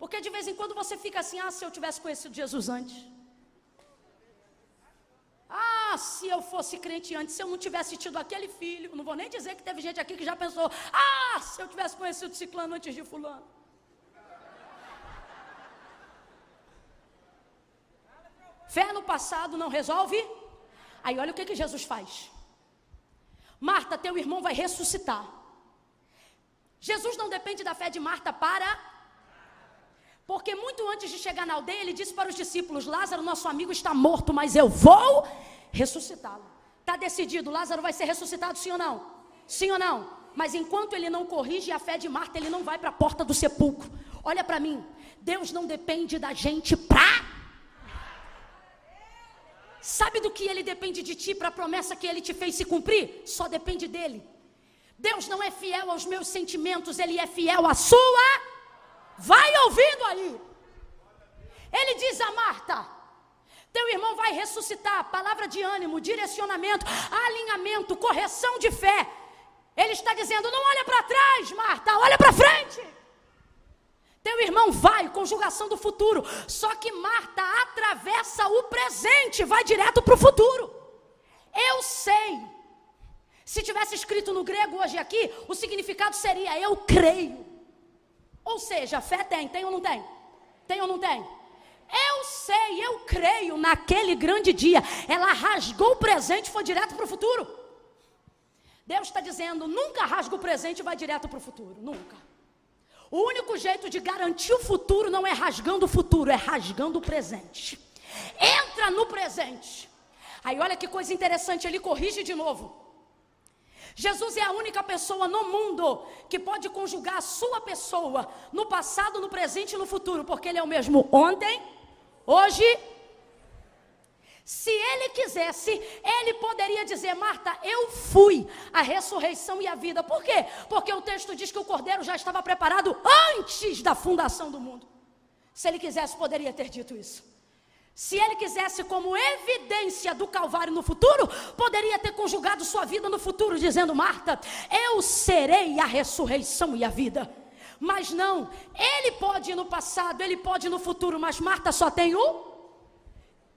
Porque de vez em quando você fica assim: Ah, se eu tivesse conhecido Jesus antes. Ah, se eu fosse crente antes, se eu não tivesse tido aquele filho, não vou nem dizer que teve gente aqui que já pensou: Ah, se eu tivesse conhecido Ciclano antes de Fulano. Fé no passado não resolve Aí olha o que, que Jesus faz. Marta, teu irmão vai ressuscitar. Jesus não depende da fé de Marta para. Porque muito antes de chegar na aldeia, ele disse para os discípulos: Lázaro, nosso amigo, está morto, mas eu vou ressuscitá-lo. Está decidido, Lázaro vai ser ressuscitado, sim ou não? Sim ou não? Mas enquanto ele não corrige a fé de Marta, ele não vai para a porta do sepulcro. Olha para mim, Deus não depende da gente para Sabe do que ele depende de ti para a promessa que ele te fez se cumprir? Só depende dele. Deus não é fiel aos meus sentimentos, ele é fiel à sua. Vai ouvindo aí. Ele diz a Marta: Teu irmão vai ressuscitar. Palavra de ânimo, direcionamento, alinhamento, correção de fé. Ele está dizendo: Não olha para trás, Marta, olha para frente. Teu irmão vai, conjugação do futuro. Só que Marta atravessa o presente, vai direto para o futuro. Eu sei. Se tivesse escrito no grego hoje aqui, o significado seria eu creio. Ou seja, fé tem, tem ou não tem? Tem ou não tem? Eu sei, eu creio naquele grande dia. Ela rasgou o presente e foi direto para o futuro. Deus está dizendo: nunca rasga o presente e vai direto para o futuro. Nunca. O único jeito de garantir o futuro não é rasgando o futuro, é rasgando o presente. Entra no presente. Aí olha que coisa interessante, ele corrige de novo. Jesus é a única pessoa no mundo que pode conjugar a sua pessoa no passado, no presente e no futuro, porque ele é o mesmo ontem, hoje se ele quisesse, ele poderia dizer: Marta, eu fui a ressurreição e a vida. Por quê? Porque o texto diz que o cordeiro já estava preparado antes da fundação do mundo. Se ele quisesse, poderia ter dito isso. Se ele quisesse, como evidência do Calvário no futuro, poderia ter conjugado sua vida no futuro, dizendo: Marta, eu serei a ressurreição e a vida. Mas não, ele pode ir no passado, ele pode ir no futuro, mas Marta só tem o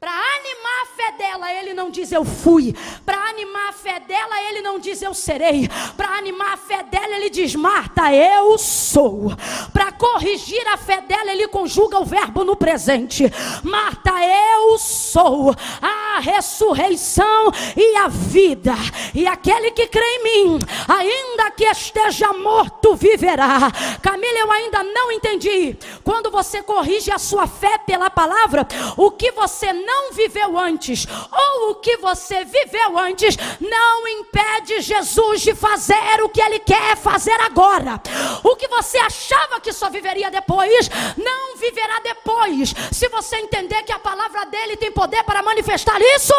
para animar a fé dela, ele não diz eu fui. Para animar a fé dela, ele não diz eu serei. Para animar a fé dela, ele diz Marta, eu sou. Para corrigir a fé dela, ele conjuga o verbo no presente. Marta, eu sou a ressurreição e a vida. E aquele que crê em mim, ainda que esteja morto, viverá. Camila, eu ainda não entendi. Quando você corrige a sua fé pela palavra, o que você não não viveu antes, ou o que você viveu antes, não impede Jesus de fazer o que ele quer fazer agora. O que você achava que só viveria depois, não viverá depois. Se você entender que a palavra dele tem poder para manifestar isso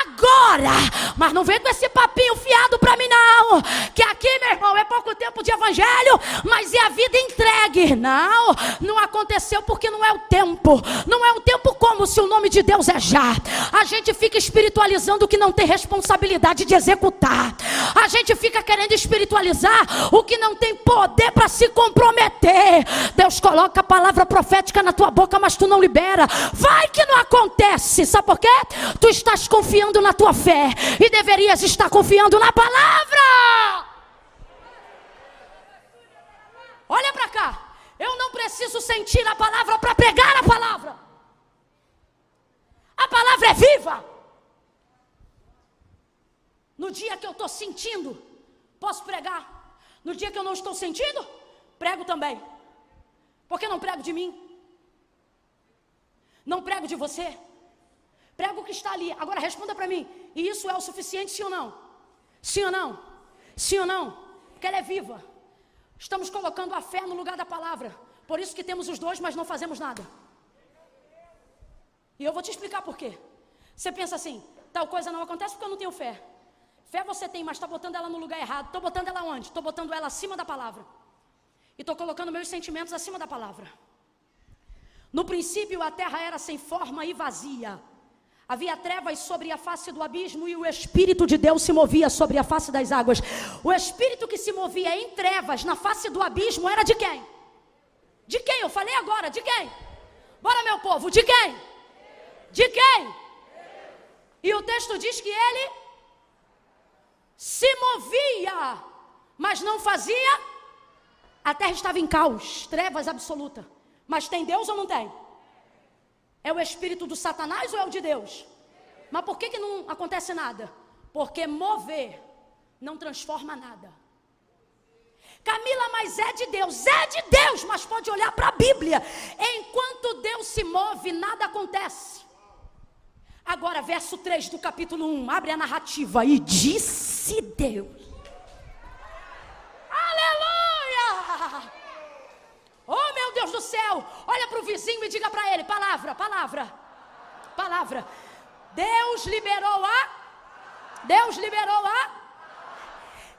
agora. Mas não vem com esse papinho fiado para mim, não. Que aqui, meu irmão, é pouco tempo de evangelho, mas é a vida entregue. Não, não aconteceu porque não é o tempo. Não é o tempo como se o nome de Deus é já. A gente fica espiritualizando o que não tem responsabilidade de executar. A gente fica querendo espiritualizar o que não tem poder para se comprometer. Deus coloca a palavra profética na tua boca, mas tu não libera. Vai que não acontece. Sabe por quê? Tu estás confiando na tua fé e deverias estar confiando na palavra. Olha para cá. Eu não preciso sentir a palavra para pregar a palavra. A palavra é viva. No dia que eu estou sentindo, posso pregar. No dia que eu não estou sentindo, prego também. Porque não prego de mim. Não prego de você. Prego o que está ali. Agora responda para mim. E isso é o suficiente, sim ou não? Sim ou não? Sim ou não? Porque ela é viva. Estamos colocando a fé no lugar da palavra. Por isso que temos os dois, mas não fazemos nada. E eu vou te explicar por quê. Você pensa assim, tal coisa não acontece porque eu não tenho fé. Fé você tem, mas está botando ela no lugar errado. Estou botando ela onde? Estou botando ela acima da palavra. E estou colocando meus sentimentos acima da palavra. No princípio a terra era sem forma e vazia. Havia trevas sobre a face do abismo e o Espírito de Deus se movia sobre a face das águas. O Espírito que se movia em trevas na face do abismo era de quem? De quem? Eu falei agora, de quem? Bora, meu povo, de quem? De quem? E o texto diz que ele se movia, mas não fazia, a terra estava em caos, trevas absoluta. Mas tem Deus ou não tem? É o espírito do Satanás ou é o de Deus? Mas por que, que não acontece nada? Porque mover não transforma nada. Camila, mas é de Deus, é de Deus, mas pode olhar para a Bíblia. Enquanto Deus se move, nada acontece. Agora, verso 3 do capítulo 1, abre a narrativa. E disse Deus: Aleluia! Oh, meu Deus do céu! Olha para o vizinho e diga para ele: palavra, palavra, palavra. Deus liberou a. Deus liberou a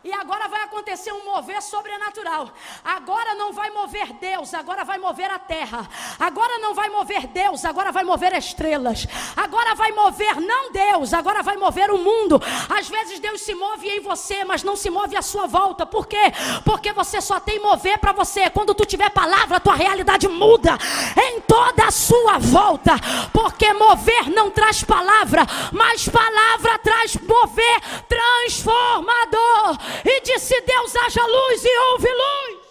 e agora vai acontecer um mover sobrenatural. Agora não vai mover Deus, agora vai mover a terra. Agora não vai mover Deus, agora vai mover estrelas. Agora vai mover não Deus, agora vai mover o mundo. Às vezes Deus se move em você, mas não se move à sua volta. Por quê? Porque você só tem mover para você. Quando tu tiver palavra, tua realidade muda em toda a sua volta. Porque mover não traz palavra, mas palavra traz mover transformador. E disse Deus: haja luz e houve luz.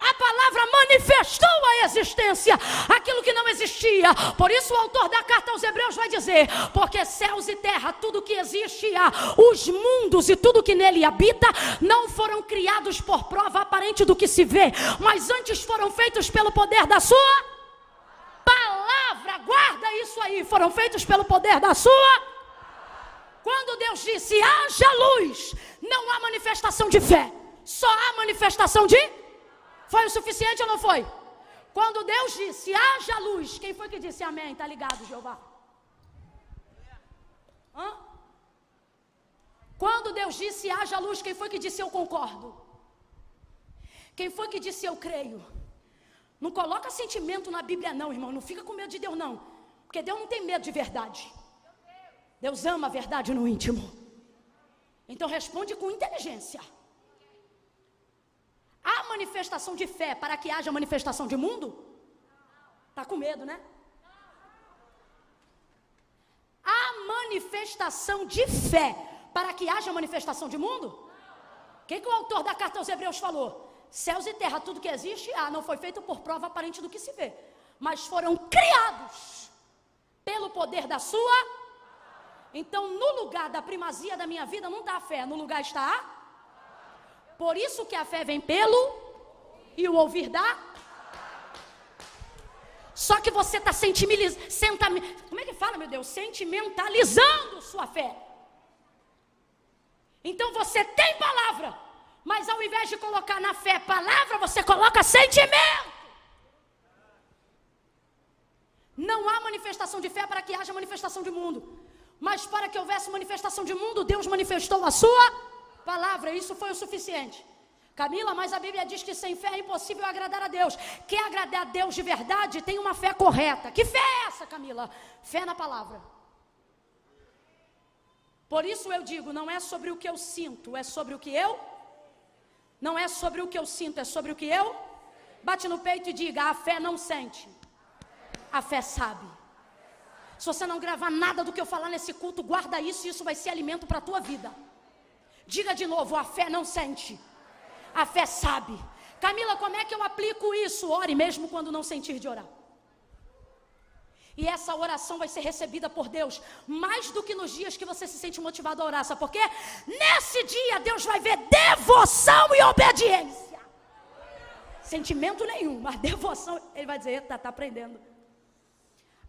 A palavra manifestou a existência, aquilo que não existia. Por isso, o autor da carta aos Hebreus vai dizer: Porque céus e terra, tudo que existe há, os mundos e tudo que nele habita, não foram criados por prova aparente do que se vê, mas antes foram feitos pelo poder da sua palavra. Guarda isso aí, foram feitos pelo poder da sua quando Deus disse haja luz, não há manifestação de fé, só há manifestação de. Foi o suficiente ou não foi? Quando Deus disse haja luz, quem foi que disse amém? Está ligado, Jeová? Hã? Quando Deus disse haja luz, quem foi que disse eu concordo? Quem foi que disse eu creio? Não coloca sentimento na Bíblia, não, irmão. Não fica com medo de Deus, não. Porque Deus não tem medo de verdade. Deus ama a verdade no íntimo. Então responde com inteligência. Há manifestação de fé para que haja manifestação de mundo? Está com medo, né? Há manifestação de fé para que haja manifestação de mundo? O que, que o autor da carta aos Hebreus falou? Céus e terra, tudo que existe, ah, não foi feito por prova aparente do que se vê, mas foram criados pelo poder da sua então, no lugar da primazia da minha vida não está a fé, no lugar está a. Por isso que a fé vem pelo e o ouvir da. Só que você está sentimentalizando. Como é que fala, meu Deus? Sentimentalizando sua fé. Então você tem palavra, mas ao invés de colocar na fé palavra, você coloca sentimento. manifestação de fé para que haja manifestação de mundo. Mas para que houvesse manifestação de mundo, Deus manifestou a sua palavra. Isso foi o suficiente. Camila, mas a Bíblia diz que sem fé é impossível agradar a Deus. Quer agradar a Deus de verdade, tem uma fé correta. Que fé é essa, Camila? Fé na palavra. Por isso eu digo, não é sobre o que eu sinto, é sobre o que eu. Não é sobre o que eu sinto, é sobre o que eu. Bate no peito e diga: a fé não sente, a fé sabe. Se você não gravar nada do que eu falar nesse culto, guarda isso e isso vai ser alimento para a tua vida. Diga de novo: a fé não sente, a fé sabe. Camila, como é que eu aplico isso? Ore mesmo quando não sentir de orar. E essa oração vai ser recebida por Deus mais do que nos dias que você se sente motivado a orar. Sabe por quê? Nesse dia Deus vai ver devoção e obediência. Sentimento nenhum, mas devoção. Ele vai dizer: está tá aprendendo.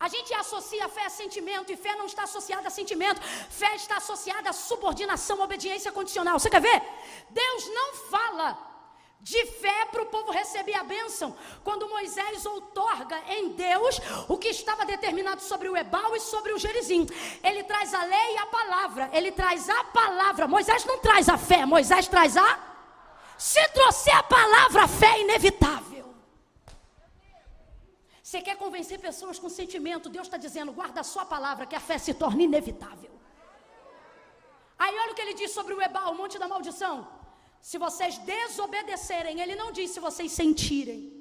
A gente associa fé a sentimento e fé não está associada a sentimento. Fé está associada a subordinação, obediência condicional. Você quer ver? Deus não fala de fé para o povo receber a bênção. Quando Moisés outorga em Deus o que estava determinado sobre o Ebal e sobre o Gerizim. Ele traz a lei e a palavra. Ele traz a palavra. Moisés não traz a fé, Moisés traz a. Se trouxer a palavra, a fé é inevitável. Você quer convencer pessoas com sentimento, Deus está dizendo, guarda a sua palavra, que a fé se torne inevitável. Aí olha o que ele diz sobre o Ebal, o monte da maldição. Se vocês desobedecerem, ele não diz se vocês sentirem.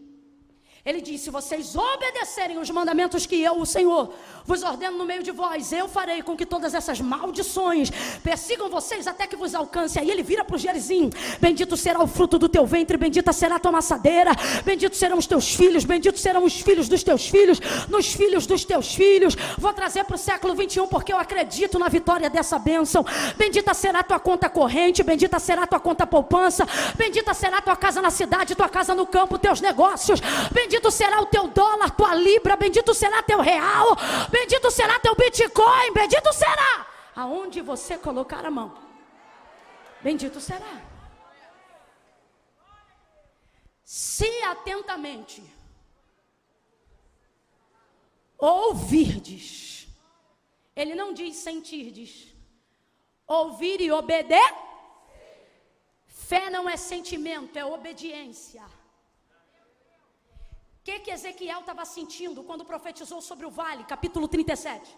Ele diz: Se vocês obedecerem os mandamentos que eu, o Senhor, vos ordeno no meio de vós, eu farei com que todas essas maldições persigam vocês até que vos alcance. Aí ele vira para o Gerizim: Bendito será o fruto do teu ventre, bendita será a tua maçadeira, bendito serão os teus filhos, bendito serão os filhos dos teus filhos, nos filhos dos teus filhos. Vou trazer para o século 21 porque eu acredito na vitória dessa bênção. Bendita será a tua conta corrente, bendita será a tua conta poupança, bendita será a tua casa na cidade, tua casa no campo, teus negócios. Bendita Bendito será o teu dólar, tua libra, bendito será teu real, bendito será teu bitcoin, bendito será aonde você colocar a mão. Bendito será. Se atentamente ouvirdes, ele não diz sentirdes, ouvir e obedecer. Fé não é sentimento, é obediência. O que, que Ezequiel estava sentindo quando profetizou sobre o vale, capítulo 37?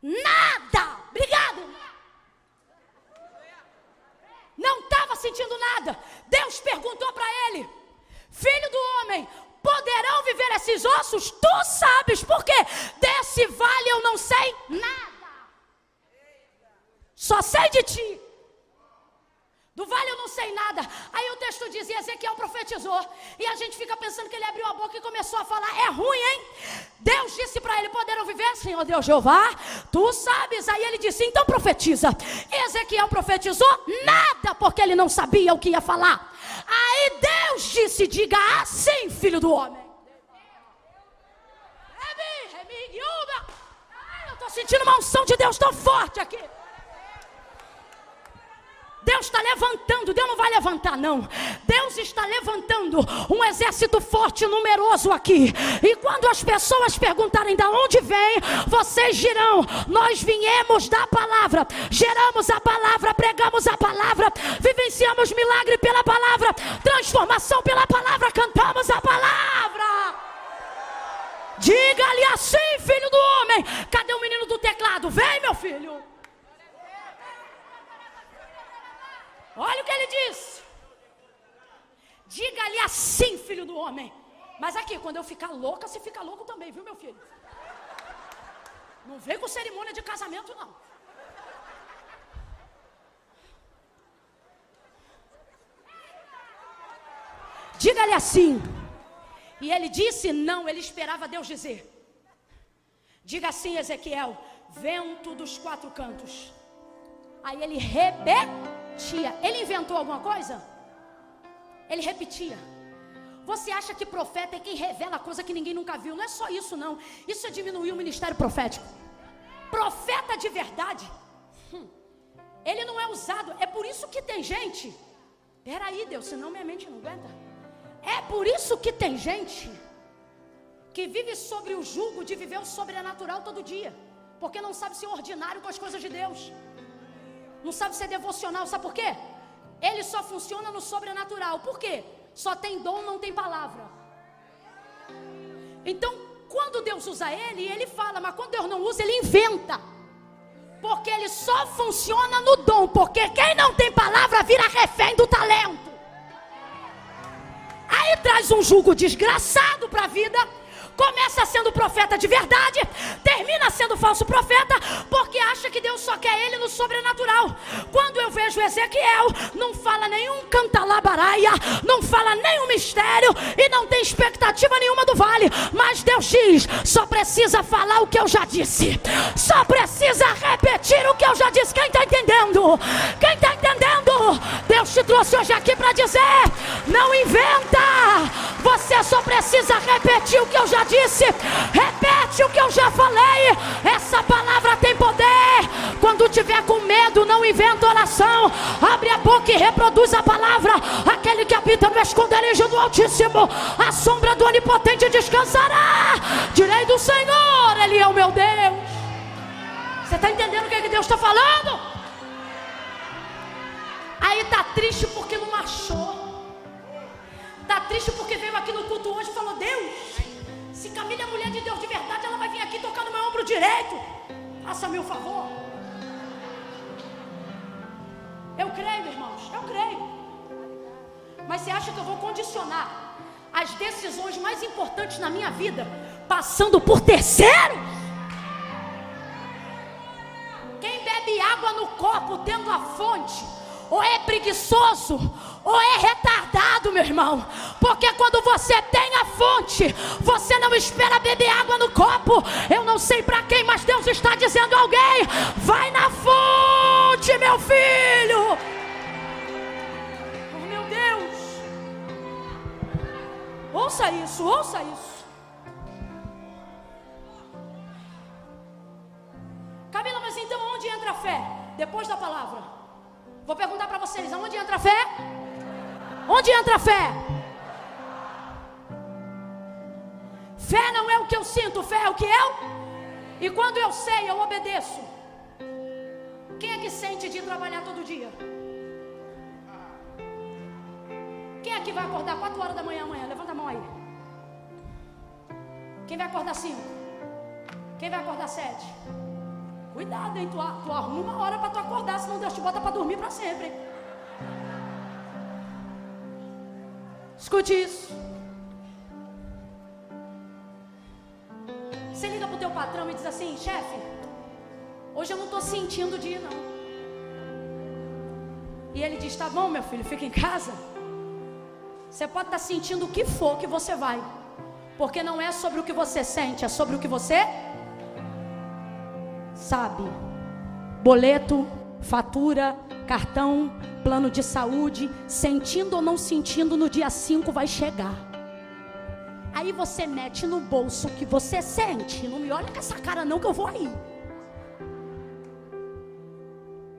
Nada! Obrigado! Não estava sentindo nada. Deus perguntou para ele: Filho do homem, poderão viver esses ossos? Tu sabes, por quê? Desse vale eu não sei nada. Só sei de ti. Do vale eu não sei nada. Aí o texto dizia Ezequiel profetizou. E a gente fica pensando que ele abriu a boca e começou a falar: É ruim, hein? Deus disse para ele: Poderão viver, Senhor Deus Jeová. Tu sabes. Aí ele disse: Então profetiza. Ezequiel profetizou nada, porque ele não sabia o que ia falar. Aí Deus disse: Diga assim, filho do homem. Eu estou sentindo uma unção de Deus tão forte aqui. Deus está levantando, Deus não vai levantar, não. Deus está levantando um exército forte e numeroso aqui. E quando as pessoas perguntarem de onde vem, vocês dirão: Nós viemos da palavra, geramos a palavra, pregamos a palavra, vivenciamos milagre pela palavra, transformação pela palavra, cantamos a palavra. Diga-lhe assim, filho do homem. Cadê o menino do teclado? Vem, meu filho. Olha o que ele diz. Diga-lhe assim, filho do homem. Mas aqui, quando eu ficar louca, você fica louco também, viu, meu filho? Não vem com cerimônia de casamento, não. Diga-lhe assim. E ele disse não, ele esperava Deus dizer. Diga assim, Ezequiel: vento dos quatro cantos. Aí ele rebetou repetia. Ele inventou alguma coisa? Ele repetia. Você acha que profeta é quem revela coisa que ninguém nunca viu? Não é só isso, não. Isso é diminuir o ministério profético. Profeta de verdade. Hum, ele não é usado. É por isso que tem gente. Peraí, Deus, senão minha mente não aguenta. É por isso que tem gente que vive sobre o jugo de viver o sobrenatural todo dia, porque não sabe ser ordinário com as coisas de Deus, não sabe ser devocional, sabe por quê? Ele só funciona no sobrenatural, por quê? Só tem dom, não tem palavra. Então, quando Deus usa ele, ele fala, mas quando Deus não usa, ele inventa. Porque ele só funciona no dom, porque quem não tem palavra vira refém do talento. Aí traz um jugo desgraçado para a vida começa sendo profeta de verdade, termina sendo falso profeta, porque acha que Deus só quer ele no sobrenatural. Quando eu vejo Ezequiel, não fala nenhum cantalabaraia, não fala nenhum mistério e não tem expectativa nenhuma do vale. Mas Deus diz: só precisa falar o que eu já disse, só precisa repetir o que eu já disse. Quem está entendendo? Quem está entendendo? Deus te trouxe hoje aqui para dizer: não inventa, você só precisa repetir o que eu já disse, repete o que eu já falei. Essa palavra tem poder. Quando tiver com medo, não inventa oração. Abre a boca e reproduz a palavra. Aquele que habita no esconderijo do Altíssimo, a sombra do Onipotente descansará. Direi do Senhor, Ele é o meu Deus. Você está entendendo o que, é que Deus está falando? Aí está triste porque não achou. Está triste porque veio aqui no culto hoje e falou: Deus, se Camila é mulher de Deus de verdade, ela vai vir aqui tocar no meu ombro direito. Faça-me o favor. Eu creio, irmãos, eu creio. Mas você acha que eu vou condicionar as decisões mais importantes na minha vida passando por terceiros? Quem bebe água no copo tendo a fonte, ou é preguiçoso, ou é retardado, meu irmão. Porque quando você tem a fonte, você não espera beber água no copo. Eu não sei para quem, mas Deus está dizendo a alguém: vai na fonte, meu filho. Oh, meu Deus. Ouça isso, ouça isso. Camila, mas então onde entra a fé? Depois da palavra. Vou perguntar para vocês: aonde entra a fé? Onde entra a fé? Fé não é o que eu sinto, fé é o que eu. E quando eu sei, eu obedeço. Quem é que sente de trabalhar todo dia? Quem é que vai acordar 4 horas da manhã amanhã? Levanta a mão aí. Quem vai acordar 5? Quem vai acordar 7? Cuidado, hein? Tu, tu arruma uma hora para tu acordar, senão Deus te bota para dormir para sempre. Escute isso. Você liga pro teu patrão e diz assim, chefe, hoje eu não estou sentindo de ir, não. E ele diz, tá bom, meu filho, fica em casa. Você pode estar tá sentindo o que for que você vai. Porque não é sobre o que você sente, é sobre o que você sabe? Boleto, fatura, cartão, plano de saúde, sentindo ou não sentindo, no dia 5 vai chegar. Aí você mete no bolso o que você sente. Não me olha com essa cara, não, que eu vou aí.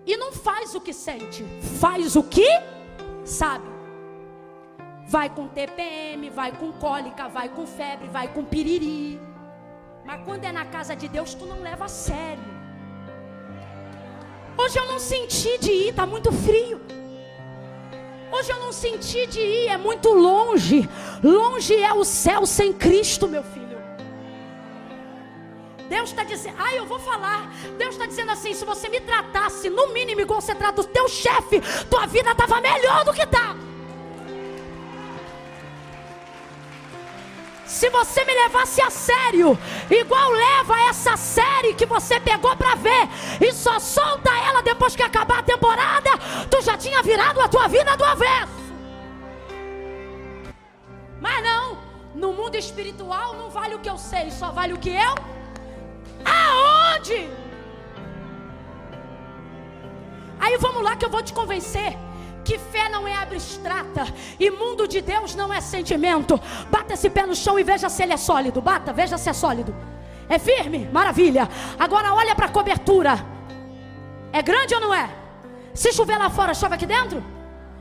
E não faz o que sente, faz o que sabe. Vai com TPM, vai com cólica, vai com febre, vai com piriri. Mas quando é na casa de Deus, tu não leva a sério. Hoje eu não senti de ir, está muito frio. Hoje eu não senti de ir, é muito longe. Longe é o céu sem Cristo, meu filho. Deus está dizendo, ah, eu vou falar. Deus está dizendo assim: se você me tratasse no mínimo igual você trata o teu chefe, tua vida estava melhor do que está. Se você me levasse a sério, igual leva essa série que você pegou para ver e só solta ela depois que acabar a temporada, tu já tinha virado a tua vida do avesso. Mas não, no mundo espiritual não vale o que eu sei, só vale o que eu. Aonde? Aí vamos lá que eu vou te convencer que fé não é abstrata e mundo de Deus não é sentimento. Bata esse pé no chão e veja se ele é sólido. Bata, veja se é sólido. É firme? Maravilha. Agora olha para a cobertura. É grande ou não é? Se chover lá fora, chove aqui dentro?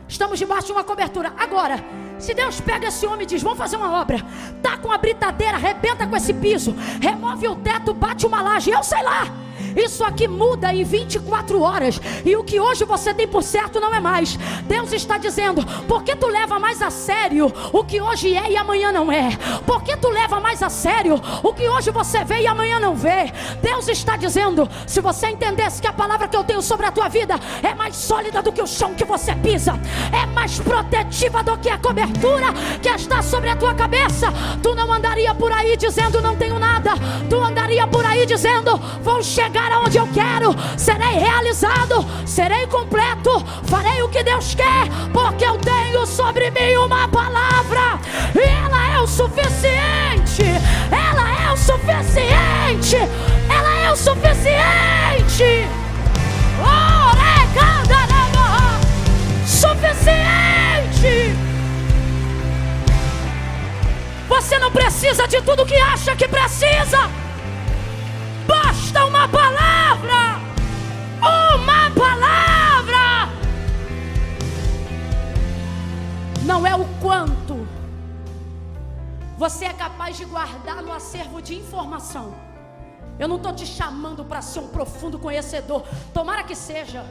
Estamos debaixo de uma cobertura. Agora, Se Deus pega esse homem e diz: Vamos fazer uma obra, tá com a britadeira, arrebenta com esse piso, remove o teto, bate uma laje, eu sei lá. Isso aqui muda em 24 horas. E o que hoje você tem por certo não é mais. Deus está dizendo: por que tu leva mais a sério o que hoje é e amanhã não é? Por que tu leva mais a sério o que hoje você vê e amanhã não vê? Deus está dizendo: se você entendesse que a palavra que eu tenho sobre a tua vida é mais sólida do que o chão que você pisa, é mais protetiva do que a cobertura que está sobre a tua cabeça, tu não andaria por aí dizendo não tenho nada, tu andaria por aí dizendo vou chegar chegar aonde eu quero, serei realizado, serei completo, farei o que Deus quer, porque eu tenho sobre mim uma palavra, e ela é o suficiente, ela é o suficiente, ela é o suficiente. Suficiente. Você não precisa de tudo que acha que precisa. Basta uma palavra! Uma palavra! Não é o quanto você é capaz de guardar no acervo de informação. Eu não estou te chamando para ser um profundo conhecedor. Tomara que seja,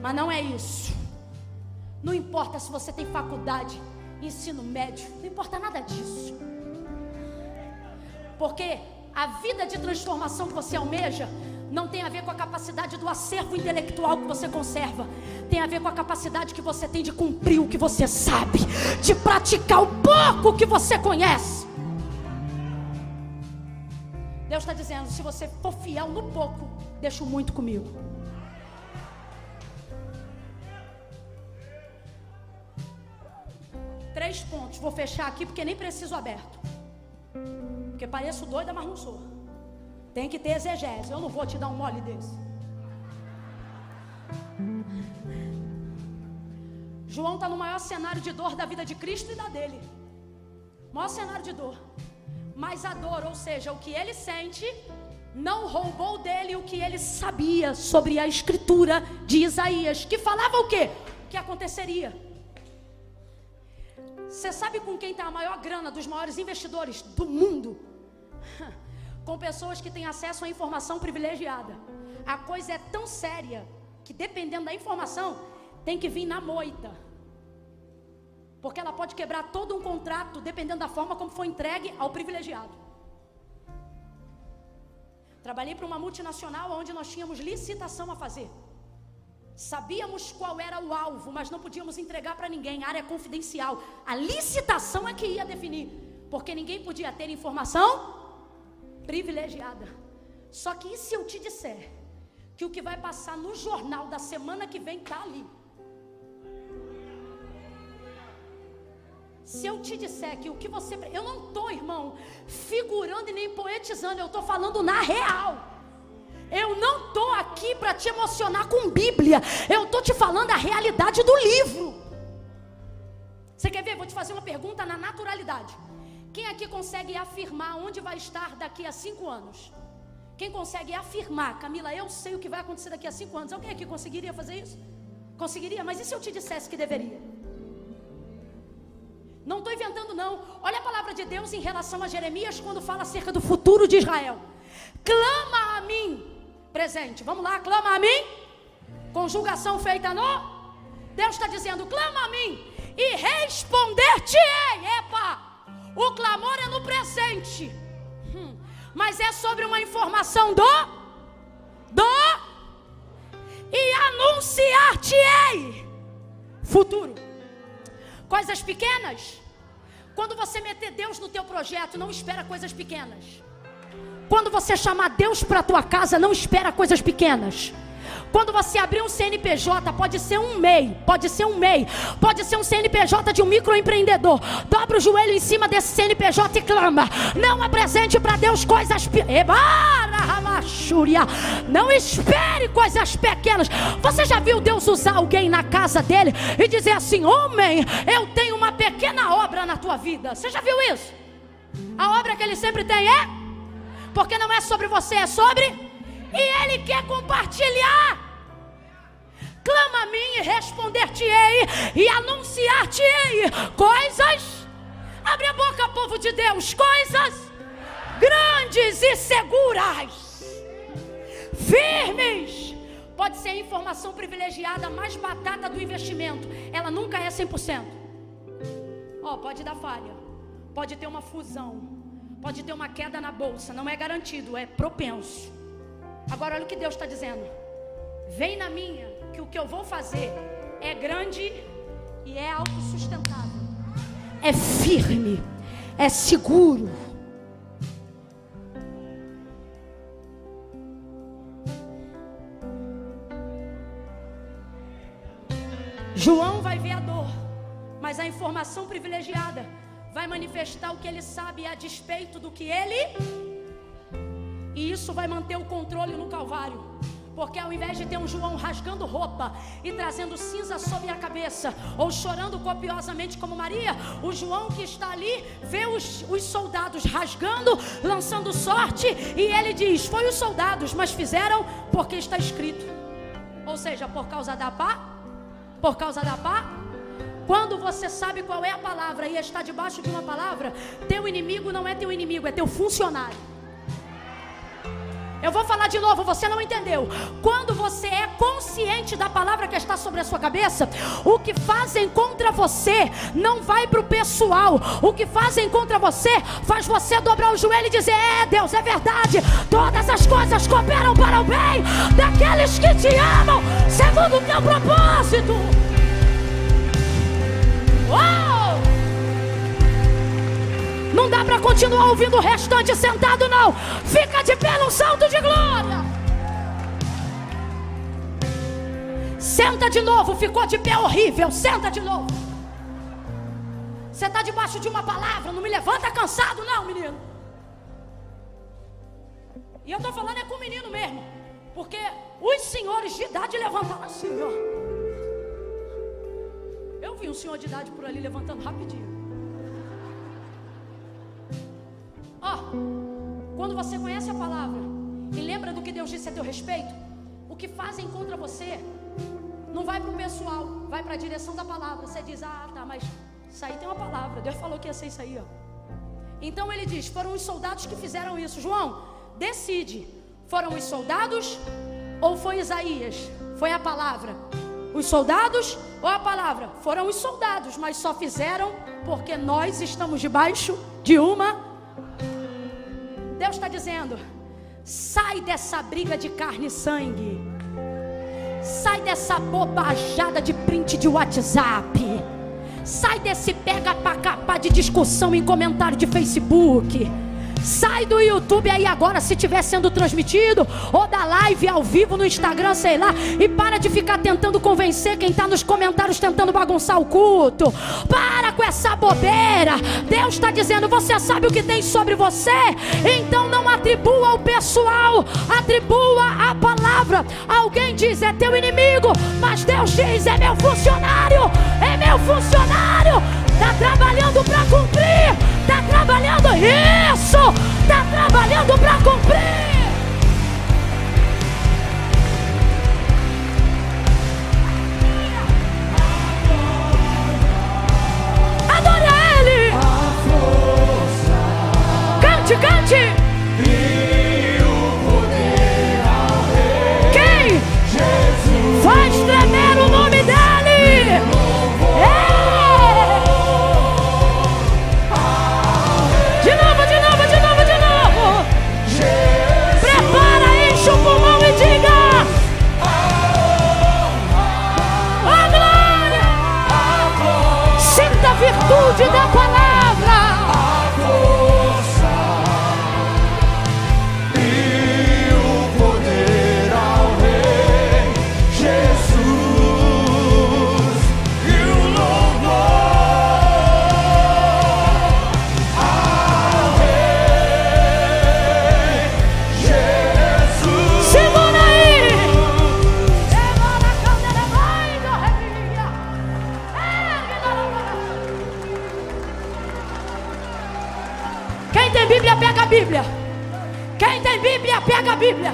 mas não é isso. Não importa se você tem faculdade, ensino médio, não importa nada disso. Porque a vida de transformação que você almeja não tem a ver com a capacidade do acervo intelectual que você conserva. Tem a ver com a capacidade que você tem de cumprir o que você sabe, de praticar o pouco que você conhece. Deus está dizendo: se você for fiel no pouco, deixa muito comigo. Três pontos, vou fechar aqui porque nem preciso aberto. Porque pareço doida, mas não sou. Tem que ter exegese. Eu não vou te dar um mole desse. João está no maior cenário de dor da vida de Cristo e da dele. Maior cenário de dor. Mas a dor, ou seja, o que ele sente, não roubou dele o que ele sabia sobre a escritura de Isaías, que falava o quê? Que aconteceria. Você sabe com quem está a maior grana dos maiores investidores do mundo? Com pessoas que têm acesso à informação privilegiada. A coisa é tão séria que, dependendo da informação, tem que vir na moita. Porque ela pode quebrar todo um contrato, dependendo da forma como foi entregue ao privilegiado. Trabalhei para uma multinacional onde nós tínhamos licitação a fazer. Sabíamos qual era o alvo, mas não podíamos entregar para ninguém, área confidencial. A licitação é que ia definir, porque ninguém podia ter informação privilegiada. Só que e se eu te disser que o que vai passar no jornal da semana que vem está ali? Se eu te disser que o que você. Eu não estou, irmão, figurando e nem poetizando, eu estou falando na real. Eu não estou aqui para te emocionar com Bíblia. Eu estou te falando a realidade do livro. Você quer ver? Vou te fazer uma pergunta na naturalidade. Quem aqui consegue afirmar onde vai estar daqui a cinco anos? Quem consegue afirmar, Camila, eu sei o que vai acontecer daqui a cinco anos? Alguém aqui conseguiria fazer isso? Conseguiria? Mas e se eu te dissesse que deveria? Não estou inventando, não. Olha a palavra de Deus em relação a Jeremias quando fala acerca do futuro de Israel. Clama a mim, presente. Vamos lá, clama a mim. Conjugação feita no. Deus está dizendo: clama a mim e responder-te-ei. Epa! O clamor é no presente. Hum. Mas é sobre uma informação do do e anunciar-te-ei futuro. Coisas pequenas. Quando você meter Deus no teu projeto, não espera coisas pequenas. Quando você chamar Deus para a tua casa, não espera coisas pequenas. Quando você abrir um CNPJ, pode ser um MEI, pode ser um MEI, pode ser um CNPJ de um microempreendedor. Dobra o joelho em cima desse CNPJ e clama. Não apresente para Deus coisas Não espere coisas pequenas. Você já viu Deus usar alguém na casa dele e dizer assim: Homem, eu tenho uma pequena obra na tua vida. Você já viu isso? A obra que ele sempre tem é? Porque não é sobre você, é sobre e Ele quer compartilhar. clama a mim e responder-te-ei e anunciar-te-ei coisas. Abre a boca, povo de Deus, coisas grandes e seguras, firmes. Pode ser a informação privilegiada mais batata do investimento, ela nunca é 100%. Ó, oh, pode dar falha, pode ter uma fusão, Pode ter uma queda na bolsa, não é garantido, é propenso. Agora olha o que Deus está dizendo. Vem na minha, que o que eu vou fazer é grande e é autossustentável. É firme, é seguro. João vai ver a dor, mas a informação privilegiada vai manifestar o que ele sabe a despeito do que ele. E isso vai manter o controle no Calvário. Porque ao invés de ter um João rasgando roupa e trazendo cinza sobre a cabeça, ou chorando copiosamente como Maria, o João que está ali vê os, os soldados rasgando, lançando sorte, e ele diz: Foi os soldados, mas fizeram porque está escrito. Ou seja, por causa da pá, por causa da pá, quando você sabe qual é a palavra e está debaixo de uma palavra, teu inimigo não é teu inimigo, é teu funcionário. Eu vou falar de novo, você não entendeu. Quando você é consciente da palavra que está sobre a sua cabeça, o que fazem contra você não vai para o pessoal. O que fazem contra você faz você dobrar o joelho e dizer: É Deus, é verdade. Todas as coisas cooperam para o bem daqueles que te amam, segundo o teu propósito. Oh! Não dá para continuar ouvindo o restante sentado, não. Fica de pé num salto de glória. Senta de novo, ficou de pé horrível. Senta de novo. Você está debaixo de uma palavra, não me levanta cansado, não, menino. E eu estou falando é com o menino mesmo. Porque os senhores de idade levantaram assim, ó. Eu vi um senhor de idade por ali levantando rapidinho. Ó, oh, quando você conhece a palavra e lembra do que Deus disse a teu respeito, o que fazem contra você não vai para o pessoal, vai para a direção da palavra. Você diz, ah, tá, mas isso aí tem uma palavra. Deus falou que ia ser isso aí, ó. Então ele diz: foram os soldados que fizeram isso. João, decide: foram os soldados ou foi Isaías? Foi a palavra. Os soldados ou a palavra? Foram os soldados, mas só fizeram porque nós estamos debaixo de uma. Deus está dizendo: sai dessa briga de carne e sangue, sai dessa bobajada de print de WhatsApp, sai desse pega para capar de discussão em comentário de Facebook. Sai do YouTube aí agora, se estiver sendo transmitido, ou da live ao vivo no Instagram, sei lá, e para de ficar tentando convencer quem está nos comentários tentando bagunçar o culto. Para com essa bobeira. Deus está dizendo: você sabe o que tem sobre você, então não atribua ao pessoal, atribua a palavra. Alguém diz é teu inimigo, mas Deus diz é meu funcionário, é meu funcionário. Está trabalhando para cumprir. Está trabalhando isso. Está trabalhando para cumprir. Adore Ele. Cante, cante. Bíblia. Quem tem Bíblia, pega a Bíblia.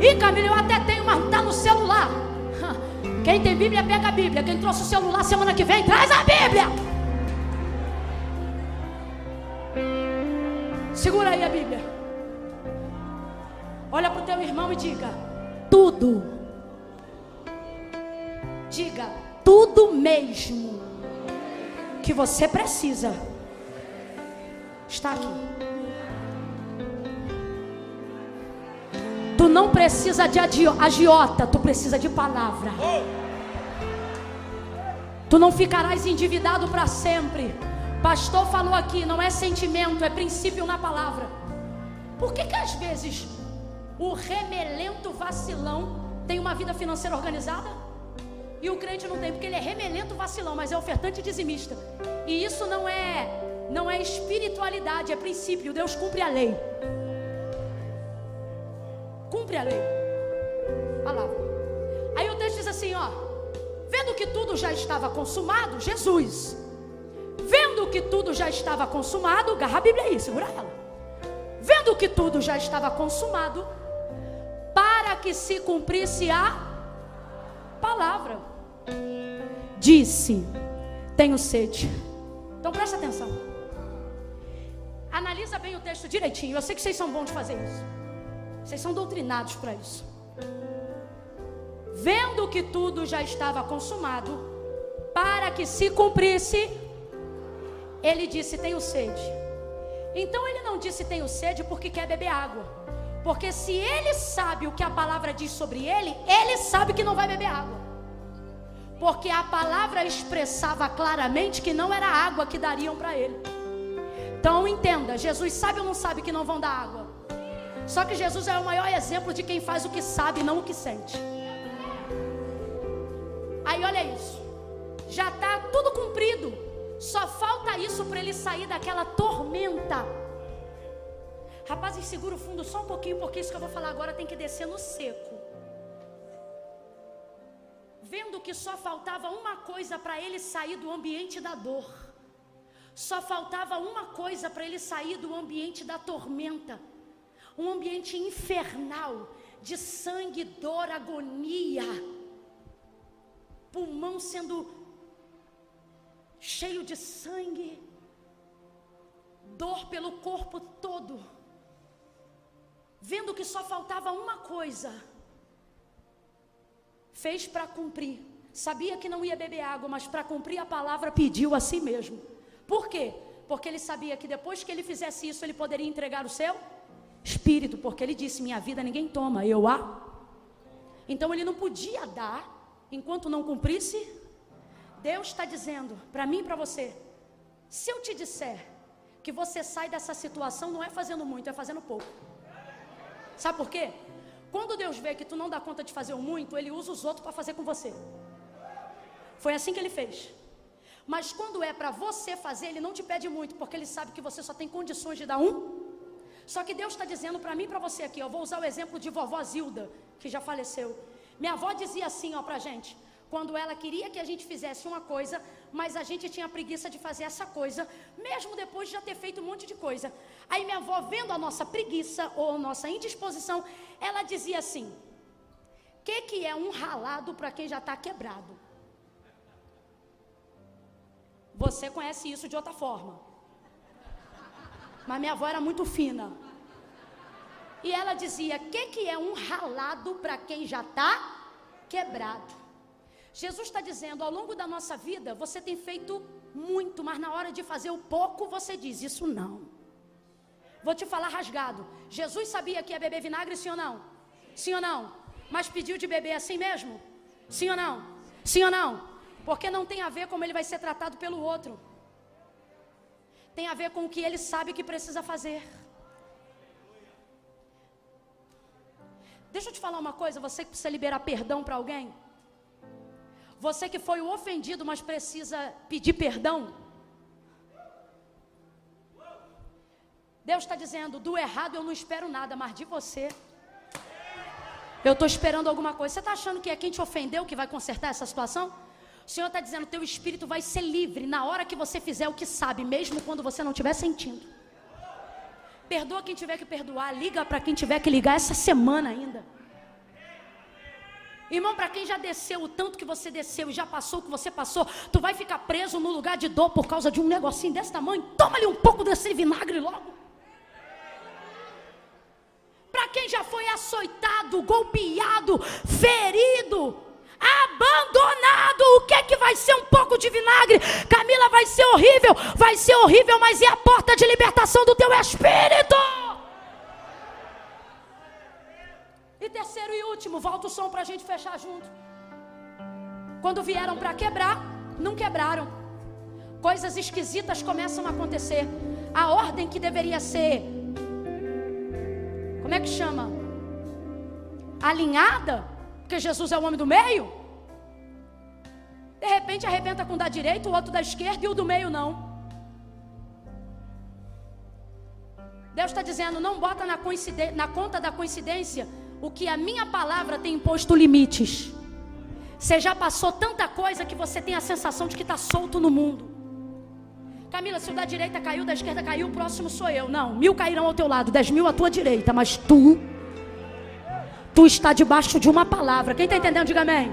E Camila, eu até tenho, mas está no celular. Quem tem Bíblia, pega a Bíblia. Quem trouxe o celular semana que vem, traz a Bíblia. Segura aí a Bíblia. Olha para o teu irmão e diga: tudo. Diga: tudo mesmo que você precisa está aqui. Tu não precisa de agiota, tu precisa de palavra. Tu não ficarás endividado para sempre. Pastor falou aqui, não é sentimento, é princípio na palavra. Por que que às vezes o remelento vacilão tem uma vida financeira organizada? E o crente não tem, porque ele é remelento vacilão, mas é ofertante dizimista. E isso não é não é espiritualidade, é princípio. Deus cumpre a lei. Cumpre a lei. Palavra. Aí o texto diz assim, ó: Vendo que tudo já estava consumado, Jesus. Vendo que tudo já estava consumado, agarra a Bíblia aí, segura ela. Vendo que tudo já estava consumado, para que se cumprisse a palavra, disse: Tenho sede. Então presta atenção. Analisa bem o texto direitinho. Eu sei que vocês são bons de fazer isso. Vocês são doutrinados para isso. Vendo que tudo já estava consumado, para que se cumprisse, ele disse: Tenho sede. Então ele não disse tenho sede porque quer beber água. Porque se ele sabe o que a palavra diz sobre ele, ele sabe que não vai beber água. Porque a palavra expressava claramente que não era água que dariam para ele. Então entenda, Jesus sabe ou não sabe que não vão dar água? Só que Jesus é o maior exemplo de quem faz o que sabe, não o que sente. Aí olha isso. Já está tudo cumprido. Só falta isso para ele sair daquela tormenta. Rapazes, segura o fundo só um pouquinho, porque isso que eu vou falar agora tem que descer no seco. Vendo que só faltava uma coisa para ele sair do ambiente da dor. Só faltava uma coisa para ele sair do ambiente da tormenta. Um ambiente infernal de sangue, dor, agonia, pulmão sendo cheio de sangue, dor pelo corpo todo, vendo que só faltava uma coisa, fez para cumprir. Sabia que não ia beber água, mas para cumprir a palavra pediu a si mesmo. Por quê? Porque ele sabia que depois que ele fizesse isso, ele poderia entregar o seu espírito, porque ele disse: Minha vida ninguém toma, eu a. Então ele não podia dar enquanto não cumprisse. Deus está dizendo para mim e para você: se eu te disser que você sai dessa situação, não é fazendo muito, é fazendo pouco. Sabe por quê? Quando Deus vê que tu não dá conta de fazer o muito, Ele usa os outros para fazer com você. Foi assim que Ele fez. Mas quando é para você fazer, ele não te pede muito, porque ele sabe que você só tem condições de dar um. Só que Deus está dizendo para mim e para você aqui, vou usar o exemplo de vovó Zilda, que já faleceu. Minha avó dizia assim, ó, para gente, quando ela queria que a gente fizesse uma coisa, mas a gente tinha preguiça de fazer essa coisa, mesmo depois de já ter feito um monte de coisa. Aí minha avó, vendo a nossa preguiça ou a nossa indisposição, ela dizia assim: que que é um ralado para quem já está quebrado? Você conhece isso de outra forma. Mas minha avó era muito fina. E ela dizia: "O que, que é um ralado para quem já está quebrado?" Jesus está dizendo: ao longo da nossa vida, você tem feito muito, mas na hora de fazer o pouco, você diz: Isso não. Vou te falar rasgado. Jesus sabia que ia beber vinagre, sim ou não? Sim ou não? Mas pediu de beber assim mesmo? Sim ou não? Sim ou não? Porque não tem a ver como ele vai ser tratado pelo outro. Tem a ver com o que ele sabe que precisa fazer. Deixa eu te falar uma coisa, você que precisa liberar perdão para alguém. Você que foi o ofendido, mas precisa pedir perdão. Deus está dizendo: do errado eu não espero nada, mas de você. Eu estou esperando alguma coisa. Você está achando que é quem te ofendeu que vai consertar essa situação? O Senhor está dizendo: teu espírito vai ser livre na hora que você fizer o que sabe, mesmo quando você não estiver sentindo. Perdoa quem tiver que perdoar, liga para quem tiver que ligar essa semana ainda. Irmão, para quem já desceu o tanto que você desceu e já passou o que você passou, tu vai ficar preso no lugar de dor por causa de um negocinho desse tamanho? Toma-lhe um pouco desse vinagre logo. Para quem já foi açoitado, golpeado, ferido, abandonado, o que é que vai ser um pouco de vinagre? Camila, vai ser horrível, vai ser horrível, mas é a porta de libertação do teu espírito. E terceiro e último, volta o som para a gente fechar junto. Quando vieram para quebrar, não quebraram. Coisas esquisitas começam a acontecer. A ordem que deveria ser, como é que chama? Alinhada, porque Jesus é o homem do meio. De repente arrebenta com o da direita, o outro da esquerda e o do meio não. Deus está dizendo: não bota na, na conta da coincidência o que a minha palavra tem imposto limites. Você já passou tanta coisa que você tem a sensação de que está solto no mundo. Camila, se o da direita caiu, da esquerda caiu, o próximo sou eu. Não, mil cairão ao teu lado, dez mil à tua direita, mas tu, tu está debaixo de uma palavra. Quem está entendendo, diga amém.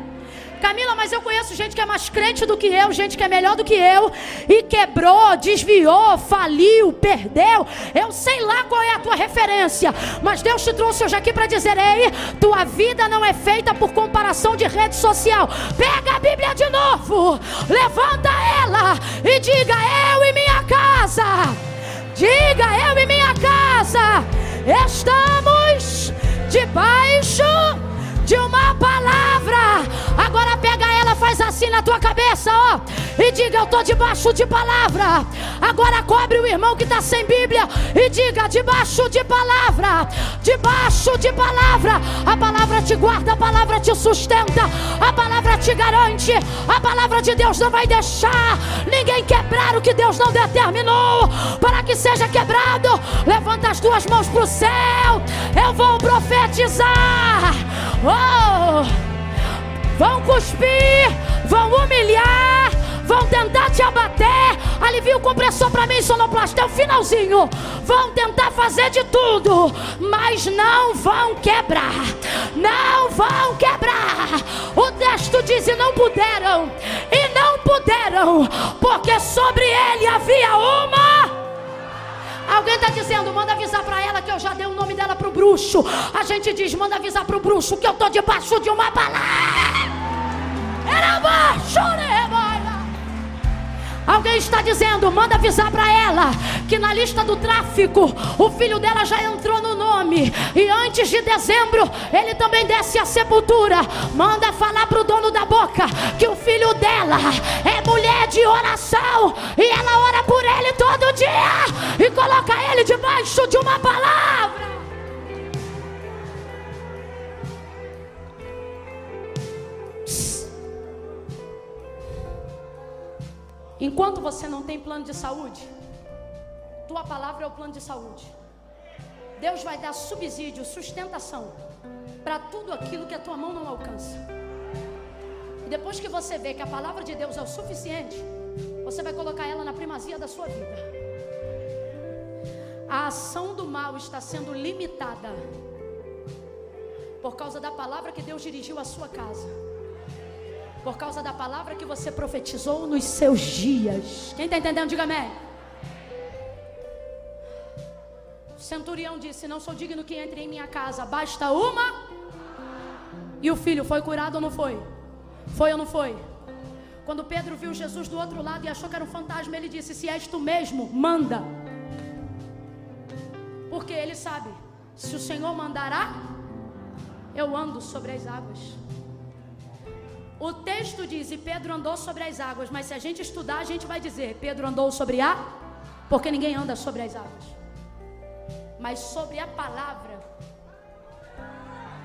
Camila, mas eu conheço gente que é mais crente do que eu, gente que é melhor do que eu, e quebrou, desviou, faliu, perdeu. Eu sei lá qual é a tua referência, mas Deus te trouxe hoje aqui para dizer: ei, tua vida não é feita por comparação de rede social. Pega a Bíblia de novo, levanta ela e diga: eu e minha casa. Diga eu e minha casa estamos faz assim na tua cabeça, ó. E diga: Eu estou debaixo de palavra. Agora cobre o irmão que está sem Bíblia. E diga: Debaixo de palavra. Debaixo de palavra. A palavra te guarda, a palavra te sustenta. A palavra te garante. A palavra de Deus não vai deixar ninguém quebrar o que Deus não determinou. Para que seja quebrado. Levanta as duas mãos para o céu. Eu vou profetizar. Oh! Vão cuspir, vão humilhar, vão tentar te abater. Alivia o compressor para mim, sonoplasta, é o finalzinho. Vão tentar fazer de tudo, mas não vão quebrar. Não vão quebrar. O texto diz: e não puderam, e não puderam, porque sobre ele havia uma. Alguém está dizendo, manda avisar para ela que eu já dei o nome dela para o bruxo. A gente diz, manda avisar para o bruxo que eu estou debaixo de uma palavra. Era baixo, Alguém está dizendo, manda avisar para ela que na lista do tráfico o filho dela já entrou no nome e antes de dezembro ele também desce à sepultura. Manda falar pro dono da boca que o filho dela é mulher de oração e ela ora por ele todo dia e coloca ele debaixo de uma palavra. Enquanto você não tem plano de saúde, tua palavra é o plano de saúde. Deus vai dar subsídio, sustentação para tudo aquilo que a tua mão não alcança. E depois que você vê que a palavra de Deus é o suficiente, você vai colocar ela na primazia da sua vida. A ação do mal está sendo limitada por causa da palavra que Deus dirigiu à sua casa por causa da palavra que você profetizou nos seus dias. Quem está entendendo, diga amém. O centurião disse: Não sou digno que entre em minha casa, basta uma. E o filho foi curado ou não foi? Foi ou não foi? Quando Pedro viu Jesus do outro lado e achou que era um fantasma, ele disse: Se és tu mesmo, manda. Porque ele sabe: se o Senhor mandará, eu ando sobre as águas. O texto diz: e Pedro andou sobre as águas, mas se a gente estudar, a gente vai dizer: Pedro andou sobre a, porque ninguém anda sobre as águas, mas sobre a palavra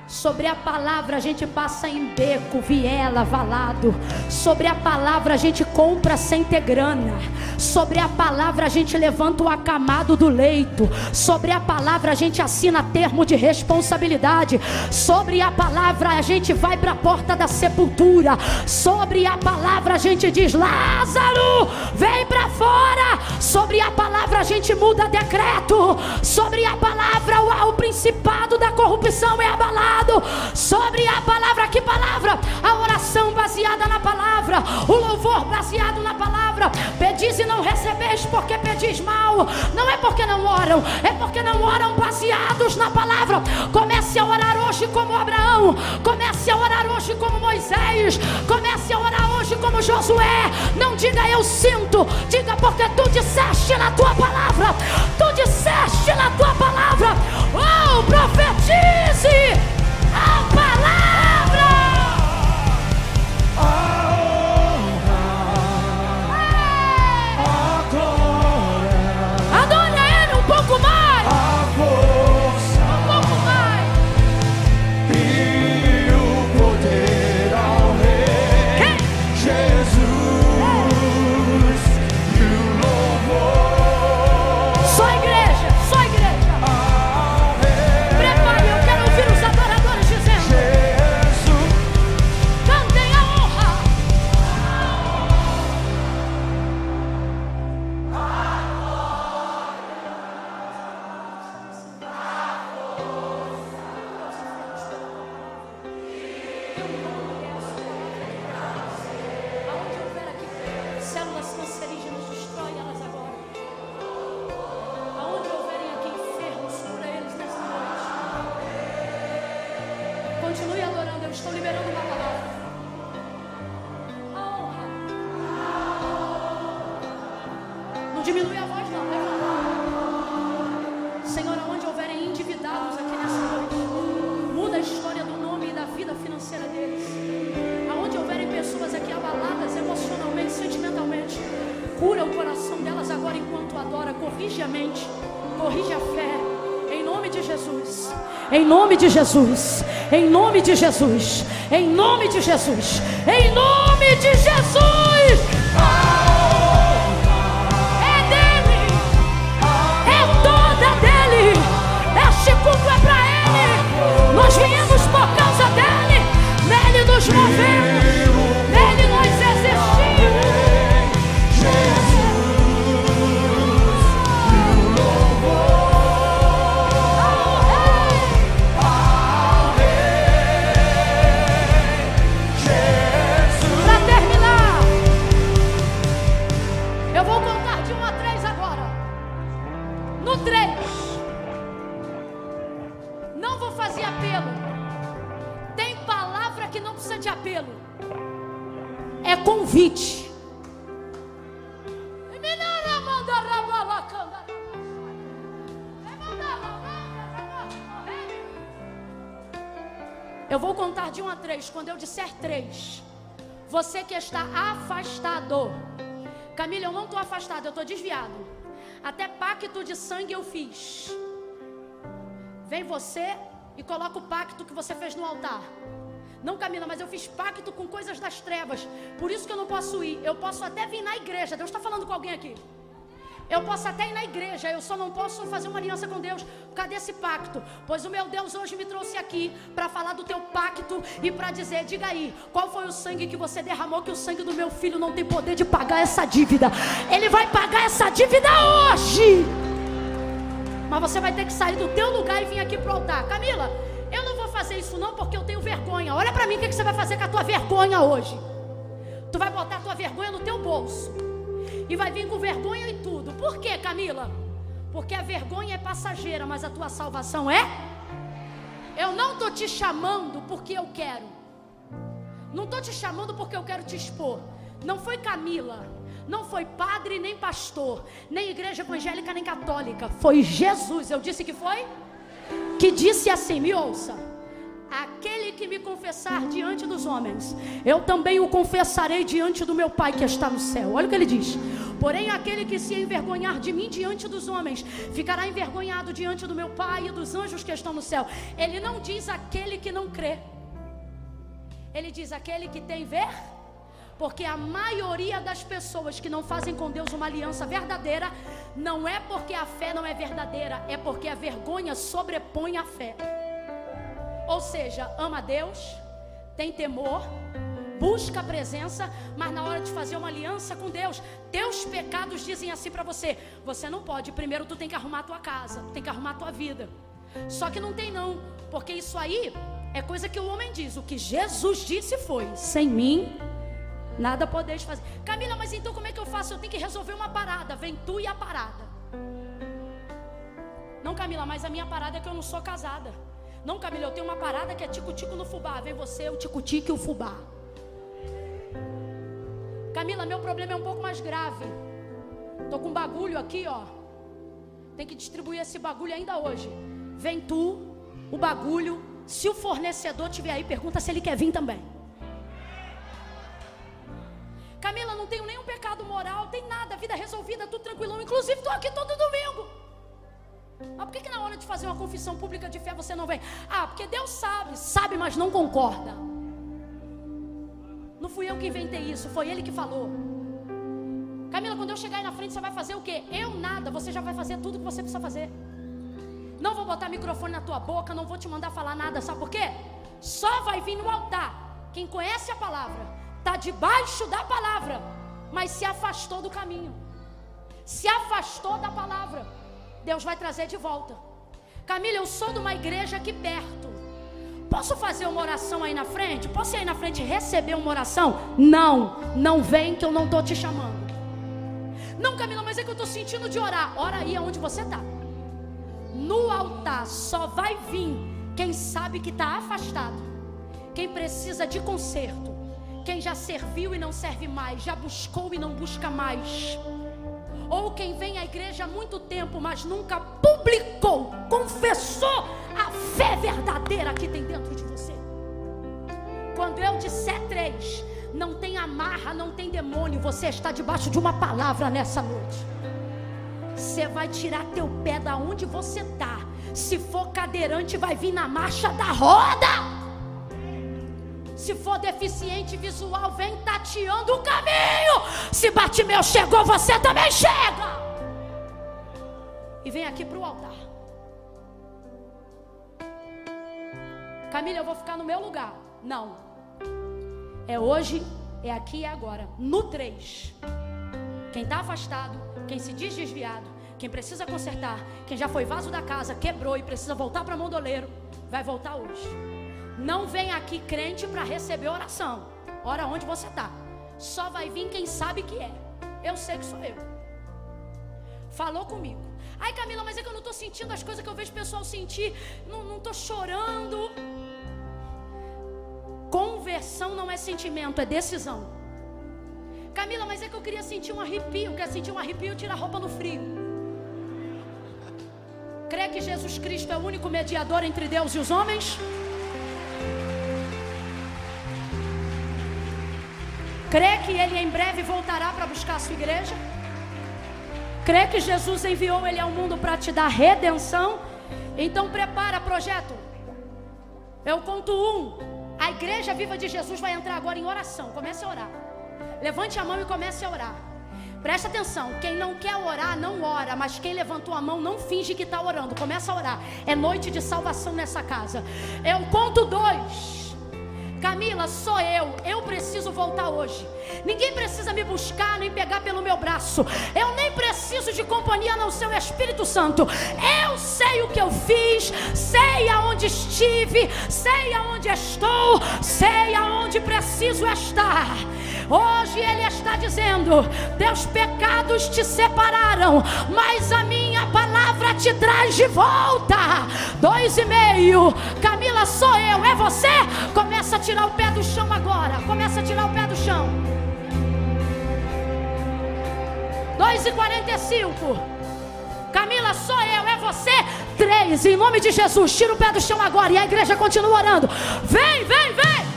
Sobre a palavra a gente passa em beco, viela, valado. Sobre a palavra a gente compra sem ter grana. Sobre a palavra a gente levanta o acamado do leito. Sobre a palavra a gente assina termo de responsabilidade. Sobre a palavra a gente vai para a porta da sepultura. Sobre a palavra a gente diz: Lázaro, vem para fora. Sobre a palavra a gente muda decreto. Sobre a palavra o, o principado da corrupção é abalado sobre a palavra. Que palavra? A oração baseada na palavra, o louvor baseado na palavra. Pedis e não recebeis porque pedis mal. Não é porque não oram, é porque não oram baseados na palavra. Comece a orar hoje como Abraão, comece a orar hoje como Moisés, comece a orar hoje como Josué. Não diga eu sinto, diga porque tu disseste na tua palavra, tu disseste na tua palavra. Oh, profetize a palavra. Jesus, em nome de Jesus, em nome de Jesus, em nome de Jesus. É dele, é toda dele. Este culto é para ele. Nós viemos por causa dele. Nele nos movemos, Quando eu disser três, você que está afastado. Camila, eu não estou afastado, eu estou desviado. Até pacto de sangue eu fiz. Vem você e coloca o pacto que você fez no altar. Não, Camila, mas eu fiz pacto com coisas das trevas. Por isso que eu não posso ir. Eu posso até vir na igreja. Deus está falando com alguém aqui. Eu posso até ir na igreja, eu só não posso fazer uma aliança com Deus por causa desse pacto. Pois o meu Deus hoje me trouxe aqui para falar do teu pacto e para dizer: diga aí, qual foi o sangue que você derramou? Que o sangue do meu filho não tem poder de pagar essa dívida. Ele vai pagar essa dívida hoje. Mas você vai ter que sair do teu lugar e vir aqui pro altar. Camila, eu não vou fazer isso não porque eu tenho vergonha. Olha para mim o que que você vai fazer com a tua vergonha hoje. Tu vai botar a tua vergonha no teu bolso. E vai vir com vergonha e tudo. Por quê, Camila? Porque a vergonha é passageira, mas a tua salvação é? Eu não estou te chamando porque eu quero. Não estou te chamando porque eu quero te expor. Não foi Camila. Não foi padre nem pastor. Nem igreja evangélica nem católica. Foi Jesus. Eu disse que foi? Que disse assim: me ouça. Aquele que me confessar diante dos homens, eu também o confessarei diante do meu Pai que está no céu. Olha o que ele diz. Porém, aquele que se envergonhar de mim diante dos homens, ficará envergonhado diante do meu Pai e dos anjos que estão no céu. Ele não diz aquele que não crê. Ele diz aquele que tem ver. Porque a maioria das pessoas que não fazem com Deus uma aliança verdadeira, não é porque a fé não é verdadeira, é porque a vergonha sobrepõe a fé. Ou seja, ama a Deus, tem temor, busca a presença, mas na hora de fazer uma aliança com Deus, teus pecados dizem assim para você: você não pode. Primeiro tu tem que arrumar a tua casa, tem que arrumar a tua vida. Só que não tem não, porque isso aí É coisa que o homem diz. O que Jesus disse foi: sem mim, nada podeis fazer. Camila, mas então como é que eu faço? Eu tenho que resolver uma parada. Vem tu e a parada. Não, Camila, mas a minha parada é que eu não sou casada. Não, Camila, eu tenho uma parada que é tico-tico no fubá. Vem você, o tico-tico e o fubá. Camila, meu problema é um pouco mais grave. Tô com um bagulho aqui, ó. Tem que distribuir esse bagulho ainda hoje. Vem tu, o bagulho. Se o fornecedor tiver aí, pergunta se ele quer vir também. Camila, não tenho nenhum pecado moral, tem nada, vida resolvida, tudo tranquilão. Inclusive, estou aqui todo domingo. Mas por que, que na hora de fazer uma confissão pública de fé você não vem? Ah, porque Deus sabe, sabe, mas não concorda. Não fui eu que inventei isso, foi Ele que falou. Camila, quando eu chegar aí na frente, você vai fazer o quê? Eu nada, você já vai fazer tudo que você precisa fazer. Não vou botar microfone na tua boca, não vou te mandar falar nada, sabe por quê? Só vai vir no altar quem conhece a palavra, está debaixo da palavra, mas se afastou do caminho, se afastou da palavra. Deus vai trazer de volta. Camila, eu sou de uma igreja aqui perto. Posso fazer uma oração aí na frente? Posso ir aí na frente receber uma oração? Não, não vem que eu não estou te chamando. Não, Camila, mas é que eu estou sentindo de orar. Ora aí aonde você está. No altar só vai vir quem sabe que está afastado, quem precisa de conserto, quem já serviu e não serve mais, já buscou e não busca mais, ou quem vem à igreja há muito tempo, mas nunca publicou, confessou a fé verdadeira que tem dentro de você. Quando eu disser três, não tem amarra, não tem demônio. Você está debaixo de uma palavra nessa noite. Você vai tirar teu pé da onde você está. Se for cadeirante, vai vir na marcha da roda. Se for deficiente visual, vem tateando o caminho. Se Batimeu chegou, você também chega. E vem aqui para o altar. Camila, eu vou ficar no meu lugar. Não. É hoje, é aqui e é agora. No 3. Quem está afastado, quem se diz desviado, quem precisa consertar, quem já foi vaso da casa, quebrou e precisa voltar para mondoleiro, vai voltar hoje. Não vem aqui crente para receber oração. Ora onde você está. Só vai vir quem sabe que é. Eu sei que sou eu. Falou comigo. Ai Camila, mas é que eu não estou sentindo as coisas que eu vejo o pessoal sentir. Não estou chorando. Conversão não é sentimento, é decisão. Camila, mas é que eu queria sentir um arrepio. Quer sentir um arrepio? Tira a roupa no frio. Crê que Jesus Cristo é o único mediador entre Deus e os homens? Crê que Ele em breve voltará para buscar a sua igreja? Crê que Jesus enviou Ele ao mundo para te dar redenção? Então prepara projeto. Eu conto um. A igreja viva de Jesus vai entrar agora em oração. Comece a orar. Levante a mão e comece a orar. Presta atenção, quem não quer orar, não ora, mas quem levantou a mão não finge que está orando. Começa a orar. É noite de salvação nessa casa. Eu conto dois. Camila, sou eu. Eu preciso voltar hoje. Ninguém precisa me buscar nem pegar pelo meu braço. Eu nem preciso de companhia, não ser o Espírito Santo. Eu sei o que eu fiz, sei aonde estive, sei aonde estou, sei aonde preciso estar. Hoje Ele está dizendo: Teus pecados te separaram, mas a minha palavra te traz de volta. Dois e meio, Camila, sou eu, é você? Começa a tirar o pé do chão agora. Começa a tirar o pé do chão. Dois e quarenta e cinco. Camila, sou eu, é você? Três, em nome de Jesus, tira o pé do chão agora. E a igreja continua orando. Vem, vem, vem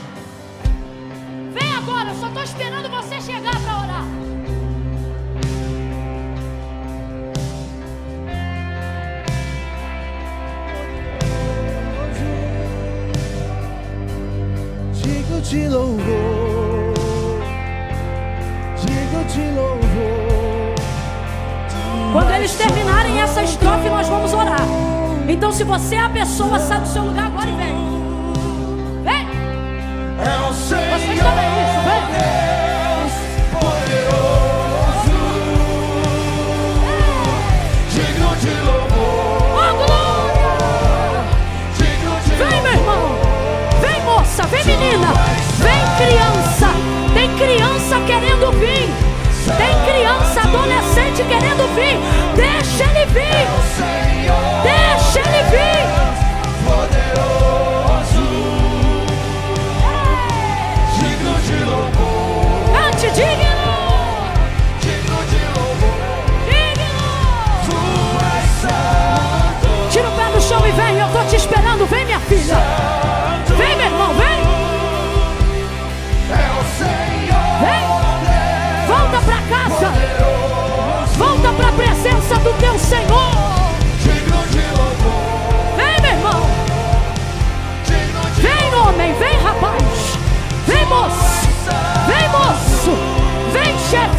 agora, eu só estou esperando você chegar para orar. Digo de louvor, digo de louvor. Quando eles terminarem essa estrofe, nós vamos orar. Então, se você é a pessoa, sai do seu lugar agora e vem. É o Senhor Deus poderoso, digno de louvor. Oh, glória! Digno de Vem,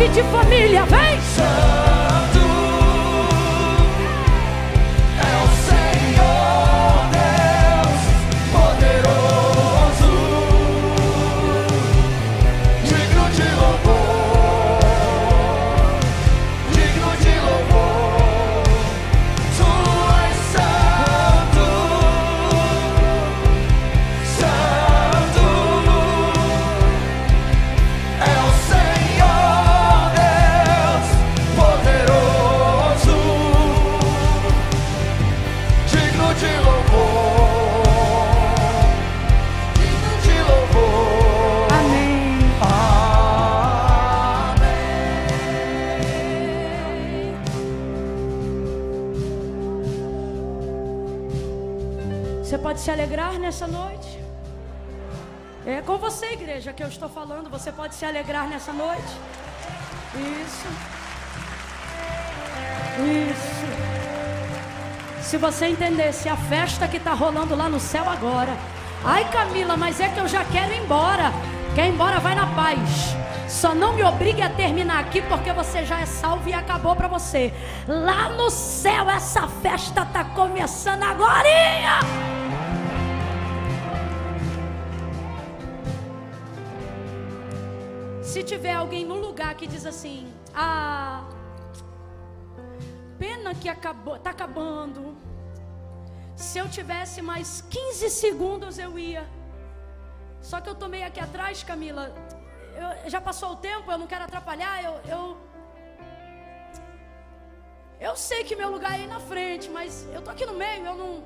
de família, vem! Você, igreja, que eu estou falando. Você pode se alegrar nessa noite? Isso. Isso. Se você entendesse a festa que está rolando lá no céu agora. Ai, Camila, mas é que eu já quero ir embora. Quer ir embora, vai na paz. Só não me obrigue a terminar aqui porque você já é salvo e acabou para você. Lá no céu essa festa tá começando agora. Se tiver alguém no lugar que diz assim: "Ah, pena que acabou, tá acabando. Se eu tivesse mais 15 segundos eu ia. Só que eu tomei aqui atrás, Camila eu, já passou o tempo, eu não quero atrapalhar, eu, eu. Eu sei que meu lugar é aí na frente, mas eu tô aqui no meio, eu não.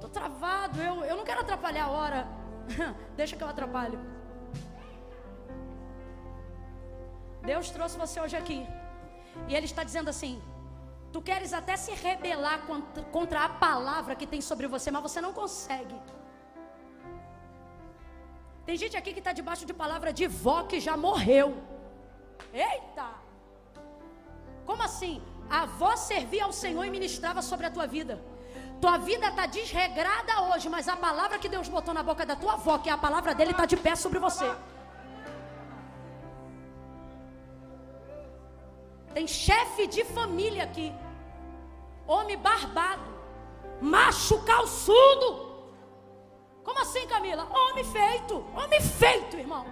Tô travado, eu, eu não quero atrapalhar a hora. Deixa que eu atrapalho. Deus trouxe você hoje aqui. E Ele está dizendo assim: Tu queres até se rebelar contra, a palavra que tem sobre você, mas você não consegue. Tem gente aqui que está debaixo de palavra de vó que já morreu. Eita! Como assim? A avó servia ao Senhor e ministrava sobre a tua vida. Tua vida está desregrada hoje, mas a palavra que Deus botou na boca da tua avó, que é a palavra dele, está de pé sobre você. Tem chefe de família aqui, homem barbado, macho calçudo como assim, Camila? Homem feito, homem feito, irmão.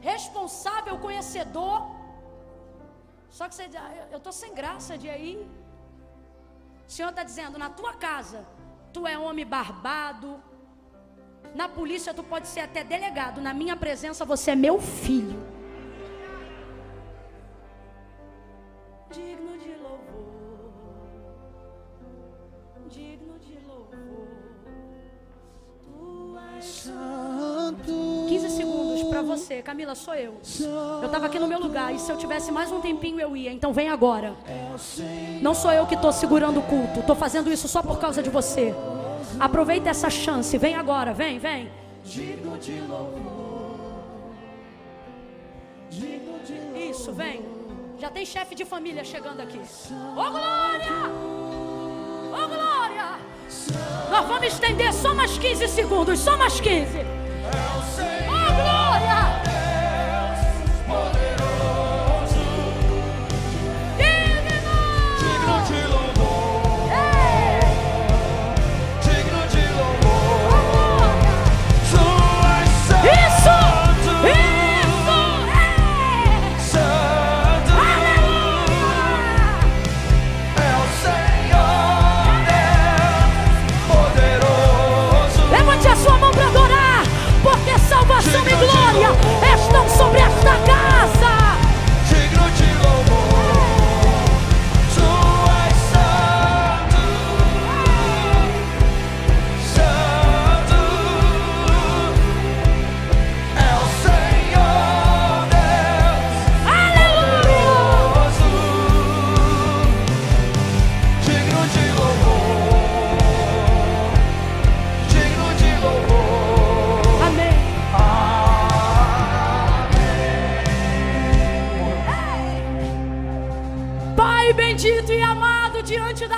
Responsável, conhecedor. Só que você diz, ah, eu estou sem graça de aí. O Senhor está dizendo, na tua casa, tu é homem barbado. Na polícia tu pode ser até delegado. Na minha presença você é meu filho. 15 segundos para você. Camila, sou eu. Eu estava aqui no meu lugar e se eu tivesse mais um tempinho eu ia. Então vem agora. Não sou eu que estou segurando o culto. Estou fazendo isso só por causa de você. Aproveita essa chance. Vem agora. Vem, vem. Isso, vem. Já tem chefe de família chegando aqui. Ô oh, glória! Ô oh, glória! Nós vamos estender só mais 15 segundos, só mais 15. Oh, glória!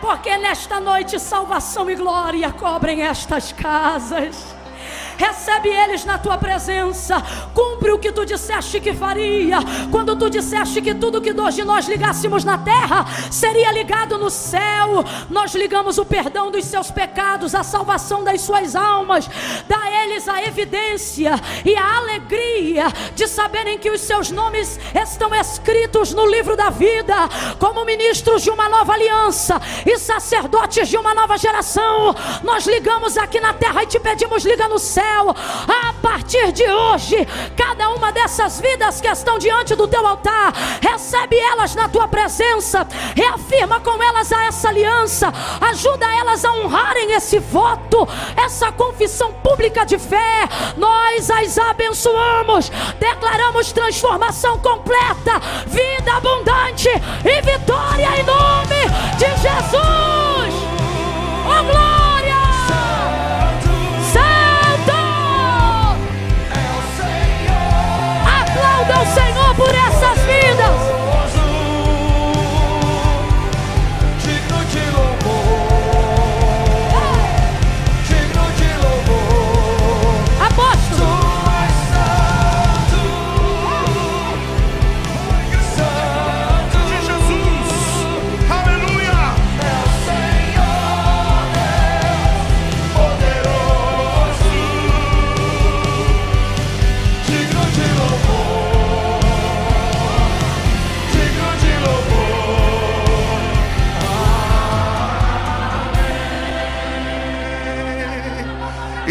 Porque nesta noite salvação e glória cobrem estas casas recebe eles na tua presença, cumpre o que tu disseste que faria, quando tu disseste que tudo que hoje nós ligássemos na terra seria ligado no céu, nós ligamos o perdão dos seus pecados, a salvação das suas almas, dá a eles a evidência e a alegria de saberem que os seus nomes estão escritos no livro da vida, como ministros de uma nova aliança e sacerdotes de uma nova geração. Nós ligamos aqui na terra e te pedimos, liga no céu céu, a partir de hoje, cada uma dessas vidas que estão diante do teu altar, recebe elas na tua presença, reafirma com elas a essa aliança, ajuda elas a honrarem esse voto, essa confissão pública de fé. Nós as abençoamos, declaramos transformação completa, vida abundante e vitória em nome de Jesus. Oh glória!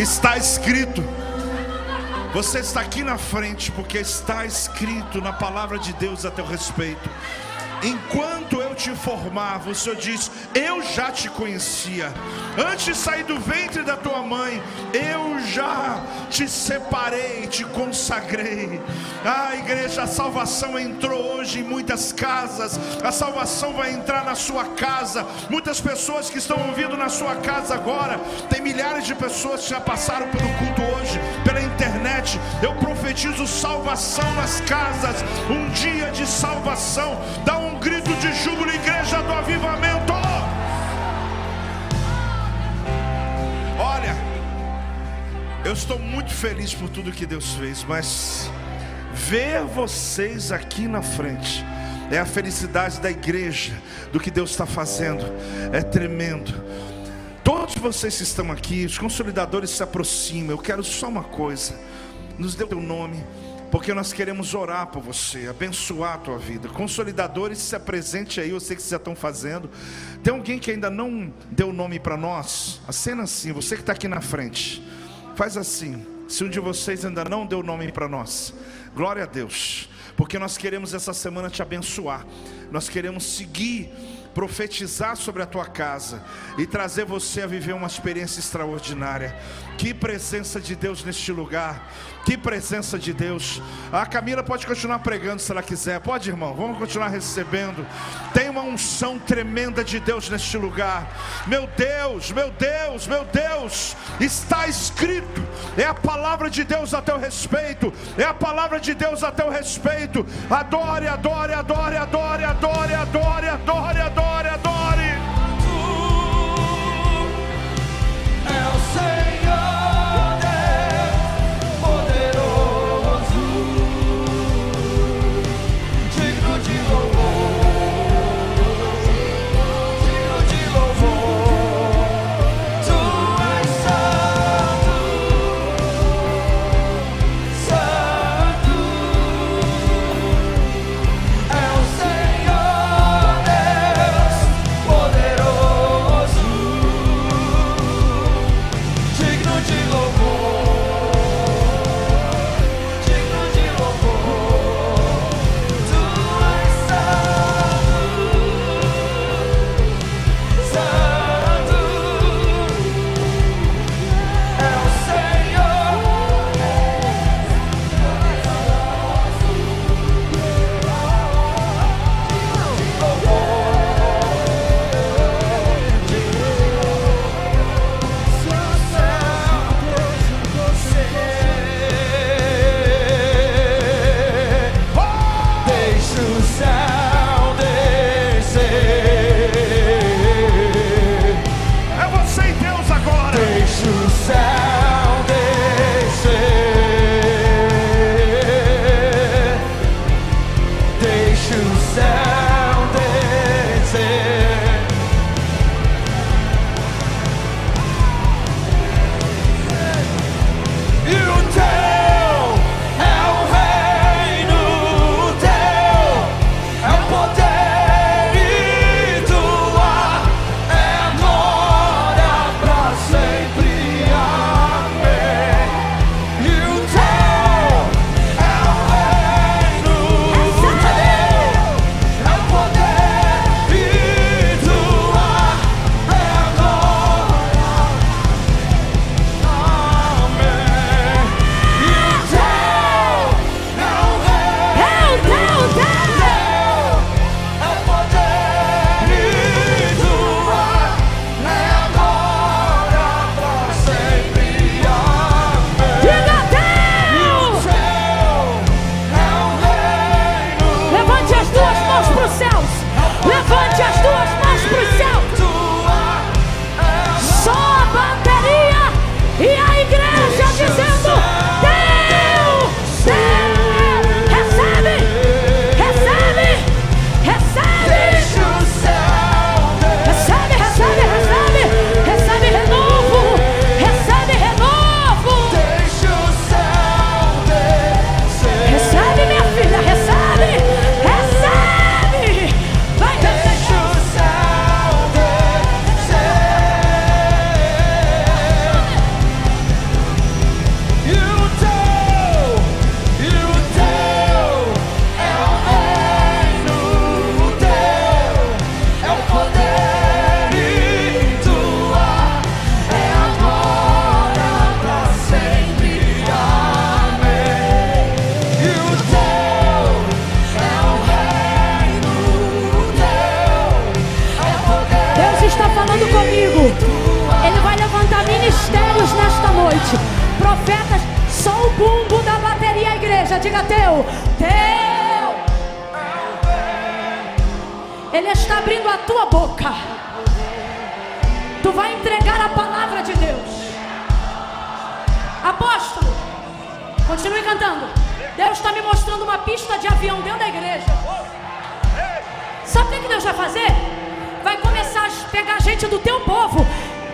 Está escrito. Você está aqui na frente porque está escrito na palavra de Deus a teu respeito. Enquanto eu te formava, o Senhor diz: Eu já te conhecia. Antes de sair do ventre da tua mãe, eu já te separei, te consagrei. Ah, igreja, a salvação entrou hoje em muitas casas. A salvação vai entrar na sua casa. Muitas pessoas que estão ouvindo na sua casa agora, tem milhares de pessoas que já passaram pelo culto hoje, pela internet. Eu profetizo salvação nas casas. Um dia de salvação. Dá um grito de júbilo, igreja do avivamento. Olha, eu estou muito feliz por tudo que Deus fez, mas ver vocês aqui na frente é a felicidade da igreja, do que Deus está fazendo, é tremendo. Todos vocês que estão aqui, os consolidadores se aproximam. Eu quero só uma coisa: nos dê o teu nome, porque nós queremos orar por você, abençoar a tua vida. Consolidadores, se apresente aí, eu sei que vocês já estão fazendo. Tem alguém que ainda não deu nome para nós? A cena assim, você que está aqui na frente, faz assim. Se um de vocês ainda não deu nome para nós, glória a Deus, porque nós queremos essa semana te abençoar, nós queremos seguir profetizar sobre a tua casa e trazer você a viver uma experiência extraordinária. Que presença de Deus neste lugar. Que presença de Deus. A Camila pode continuar pregando se ela quiser. Pode, irmão. Vamos continuar recebendo. Tem uma unção tremenda de Deus neste lugar. Meu Deus, meu Deus, meu Deus. Está escrito. É a palavra de Deus a teu respeito. É a palavra de Deus a teu respeito. Adore, adore, adore, adore, adore, adore, adore, adore, adore. É Diga teu, teu. Ele está abrindo a tua boca. Tu vai entregar a palavra de Deus. Apóstolo, continue cantando. Deus está me mostrando uma pista de avião dentro da igreja. Sabe o que Deus vai fazer? Vai começar a pegar gente do teu povo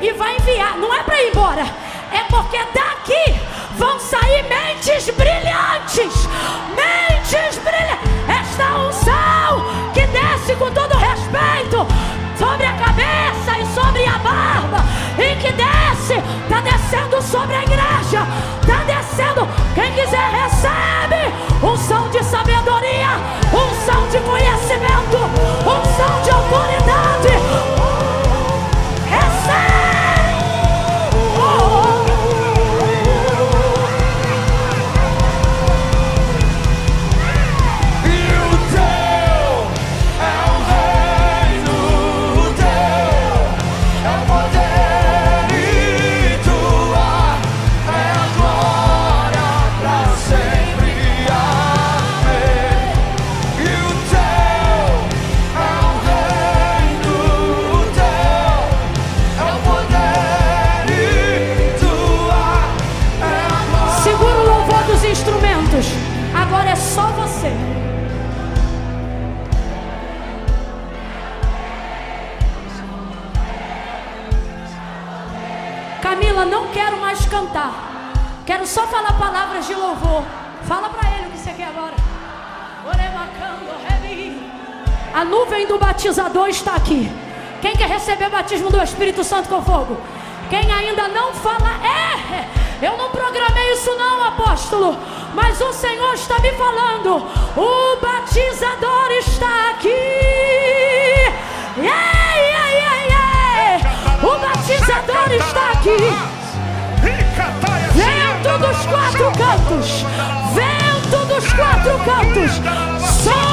e vai enviar. Não é para ir embora, é porque daqui vão sair mentes brilhantes. Mentes brilhantes. Esta unção que desce com todo respeito sobre a cabeça e sobre a barba e que desce, está descendo sobre a igreja, está descendo. Quem quiser recebe unção de sabedoria, unção de conhecimento, unção de autoridade. Quero só falar palavras de louvor. Fala pra ele o que você quer agora. A nuvem do batizador está aqui. Quem quer receber o batismo do Espírito Santo com fogo? Quem ainda não fala, é, eu não programei isso não, apóstolo, mas o Senhor está me falando. O batizador está aqui. Yeah, yeah, yeah, yeah. O batizador está aqui. Quatro cantos, vento dos quatro cantos, sopra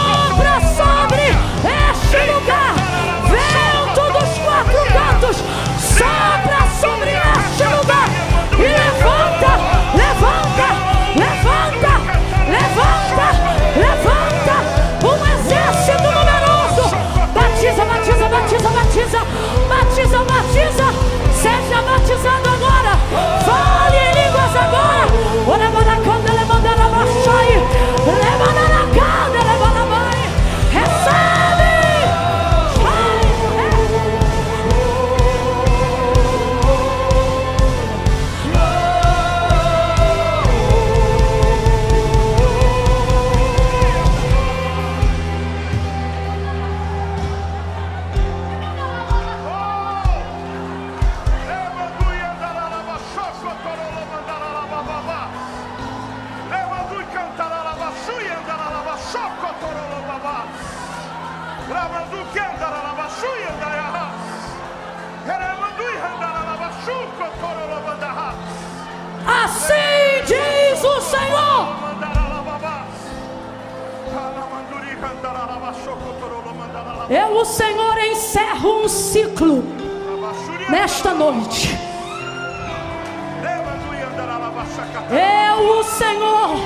Assim diz o Senhor. Eu, o Senhor, encerro um ciclo nesta noite. Eu, o Senhor,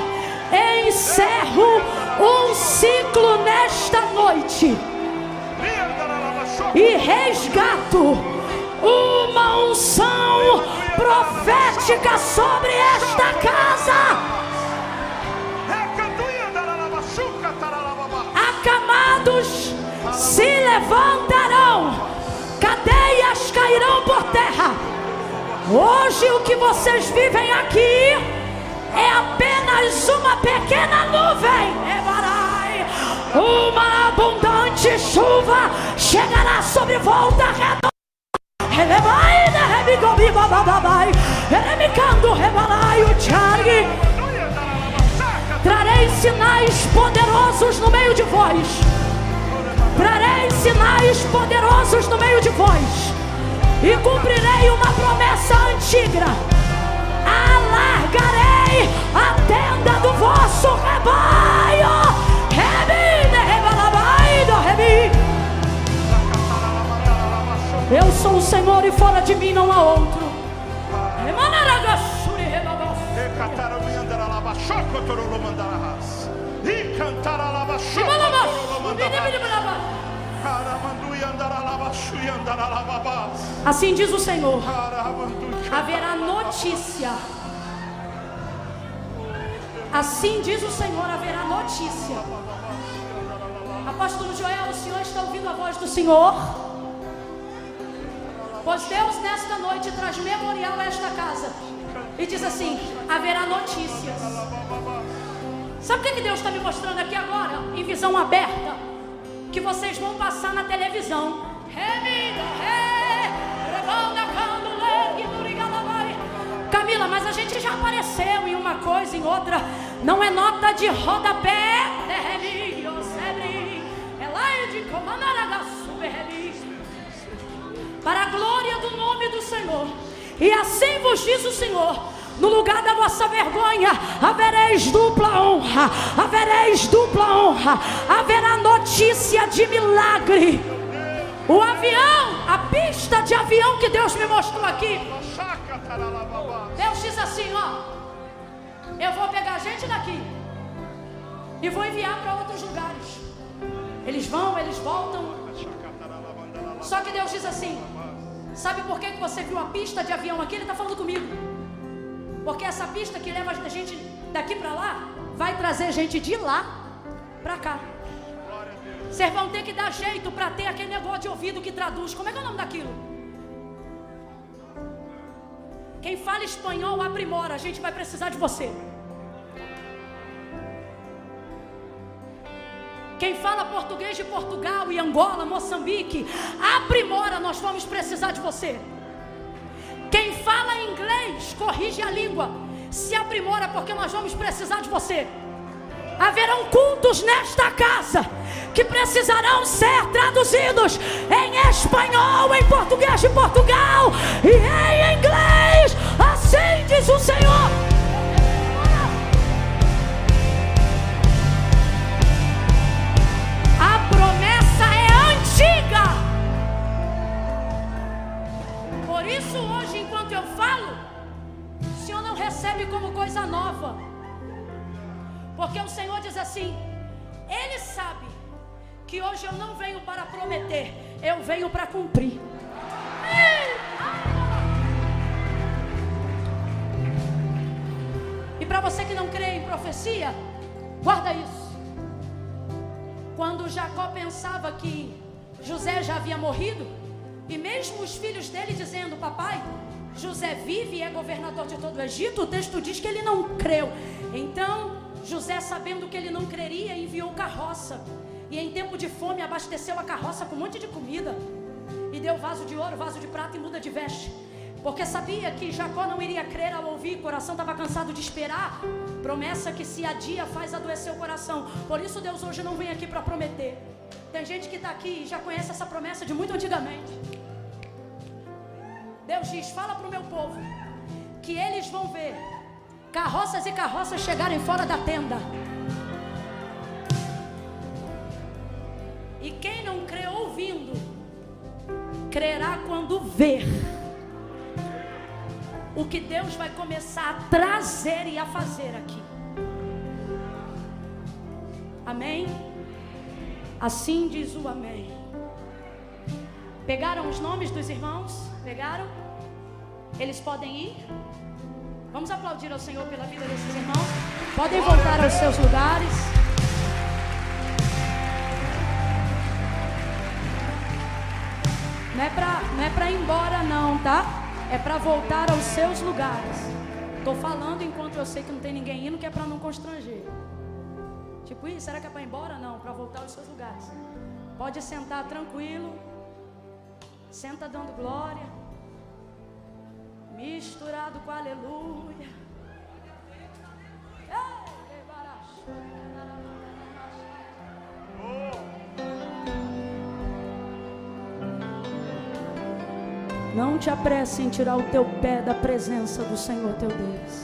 encerro um ciclo nesta noite e resgato uma unção profética sobre esta casa. Acamados se levantarão, cadeias cairão por terra. Hoje o que vocês vivem aqui é apenas uma pequena nuvem. Uma abundante chuva chegará sobre volta redonda. Né, o. Trarei sinais poderosos no meio de vós. Trarei sinais poderosos no meio de vós. E cumprirei uma promessa antiga. Alargarei a tenda do vosso rebanho. Eu sou o Senhor e fora de mim não há outro. Assim diz o Senhor: haverá notícia. Assim diz o Senhor: haverá notícia. Apóstolo Joel, o Senhor está ouvindo a voz do Senhor? Pois Deus nesta noite traz memorial a esta casa e diz assim: haverá notícias. Sabe o que que Deus está me mostrando aqui agora? Em visão aberta. Que vocês vão passar na televisão. Camila, mas a gente já apareceu em uma coisa, em outra. Não é nota de rodapé. Derreli, osebri, elaide, comanaragaçu, berreli para a glória do nome do Senhor. E assim vos diz o Senhor: no lugar da vossa vergonha, havereis dupla honra, havereis dupla honra, haverá notícia de milagre. O avião, a pista de avião que Deus me mostrou aqui, Deus diz assim: ó, eu vou pegar gente daqui e vou enviar para outros lugares. Eles vão, eles voltam, só que Deus diz assim: Sabe por que que você viu a pista de avião aqui? Ele está falando comigo. Porque essa pista que leva a gente daqui para lá vai trazer gente de lá para cá. Vocês vão ter que dar jeito para ter aquele negócio de ouvido que traduz. Como é que é o nome daquilo? Quem fala espanhol aprimora. A gente vai precisar de você. Quem fala português de Portugal e Angola, Moçambique, aprimora, nós vamos precisar de você. Quem fala inglês, corrige a língua, se aprimora, porque nós vamos precisar de você. Haverão cultos nesta casa que precisarão ser traduzidos em espanhol, em português de Portugal e em inglês. Assim diz o Senhor. Coisa nova. Porque o Senhor diz assim: Ele sabe que hoje eu não venho para prometer, eu venho para cumprir. E para você que não crê em profecia, guarda isso. Quando Jacó pensava que José já havia morrido, e mesmo os filhos dele dizendo: Papai, José vive e é governador de todo o Egito, o texto diz que ele não creu. Então, José, sabendo que ele não creria, enviou carroça. E em tempo de fome, abasteceu a carroça com um monte de comida. E deu vaso de ouro, vaso de prata e muda de veste. Porque sabia que Jacó não iria crer ao ouvir, o coração estava cansado de esperar. Promessa que se adia faz adoecer o coração. Por isso Deus hoje não vem aqui para prometer. Tem gente que está aqui e já conhece essa promessa de muito antigamente. Deus diz: fala para o meu povo que eles vão ver carroças e carroças chegarem fora da tenda. E quem não crê ouvindo, crerá quando ver o que Deus vai começar a trazer e a fazer aqui. Amém? Assim diz o Amém. Pegaram os nomes dos irmãos? Pegaram? Eles podem ir? Vamos aplaudir ao Senhor pela vida desses irmãos? Podem voltar aos seus lugares. Não é pra, não é ir embora não, tá? É pra voltar aos seus lugares. Tô falando enquanto eu sei que não tem ninguém indo, que é pra não constranger. Tipo, será que é pra ir embora? Não, pra voltar aos seus lugares. Pode sentar tranquilo. Senta dando glória. Misturado com aleluia. Não te apresse em tirar o teu pé da presença do Senhor teu Deus.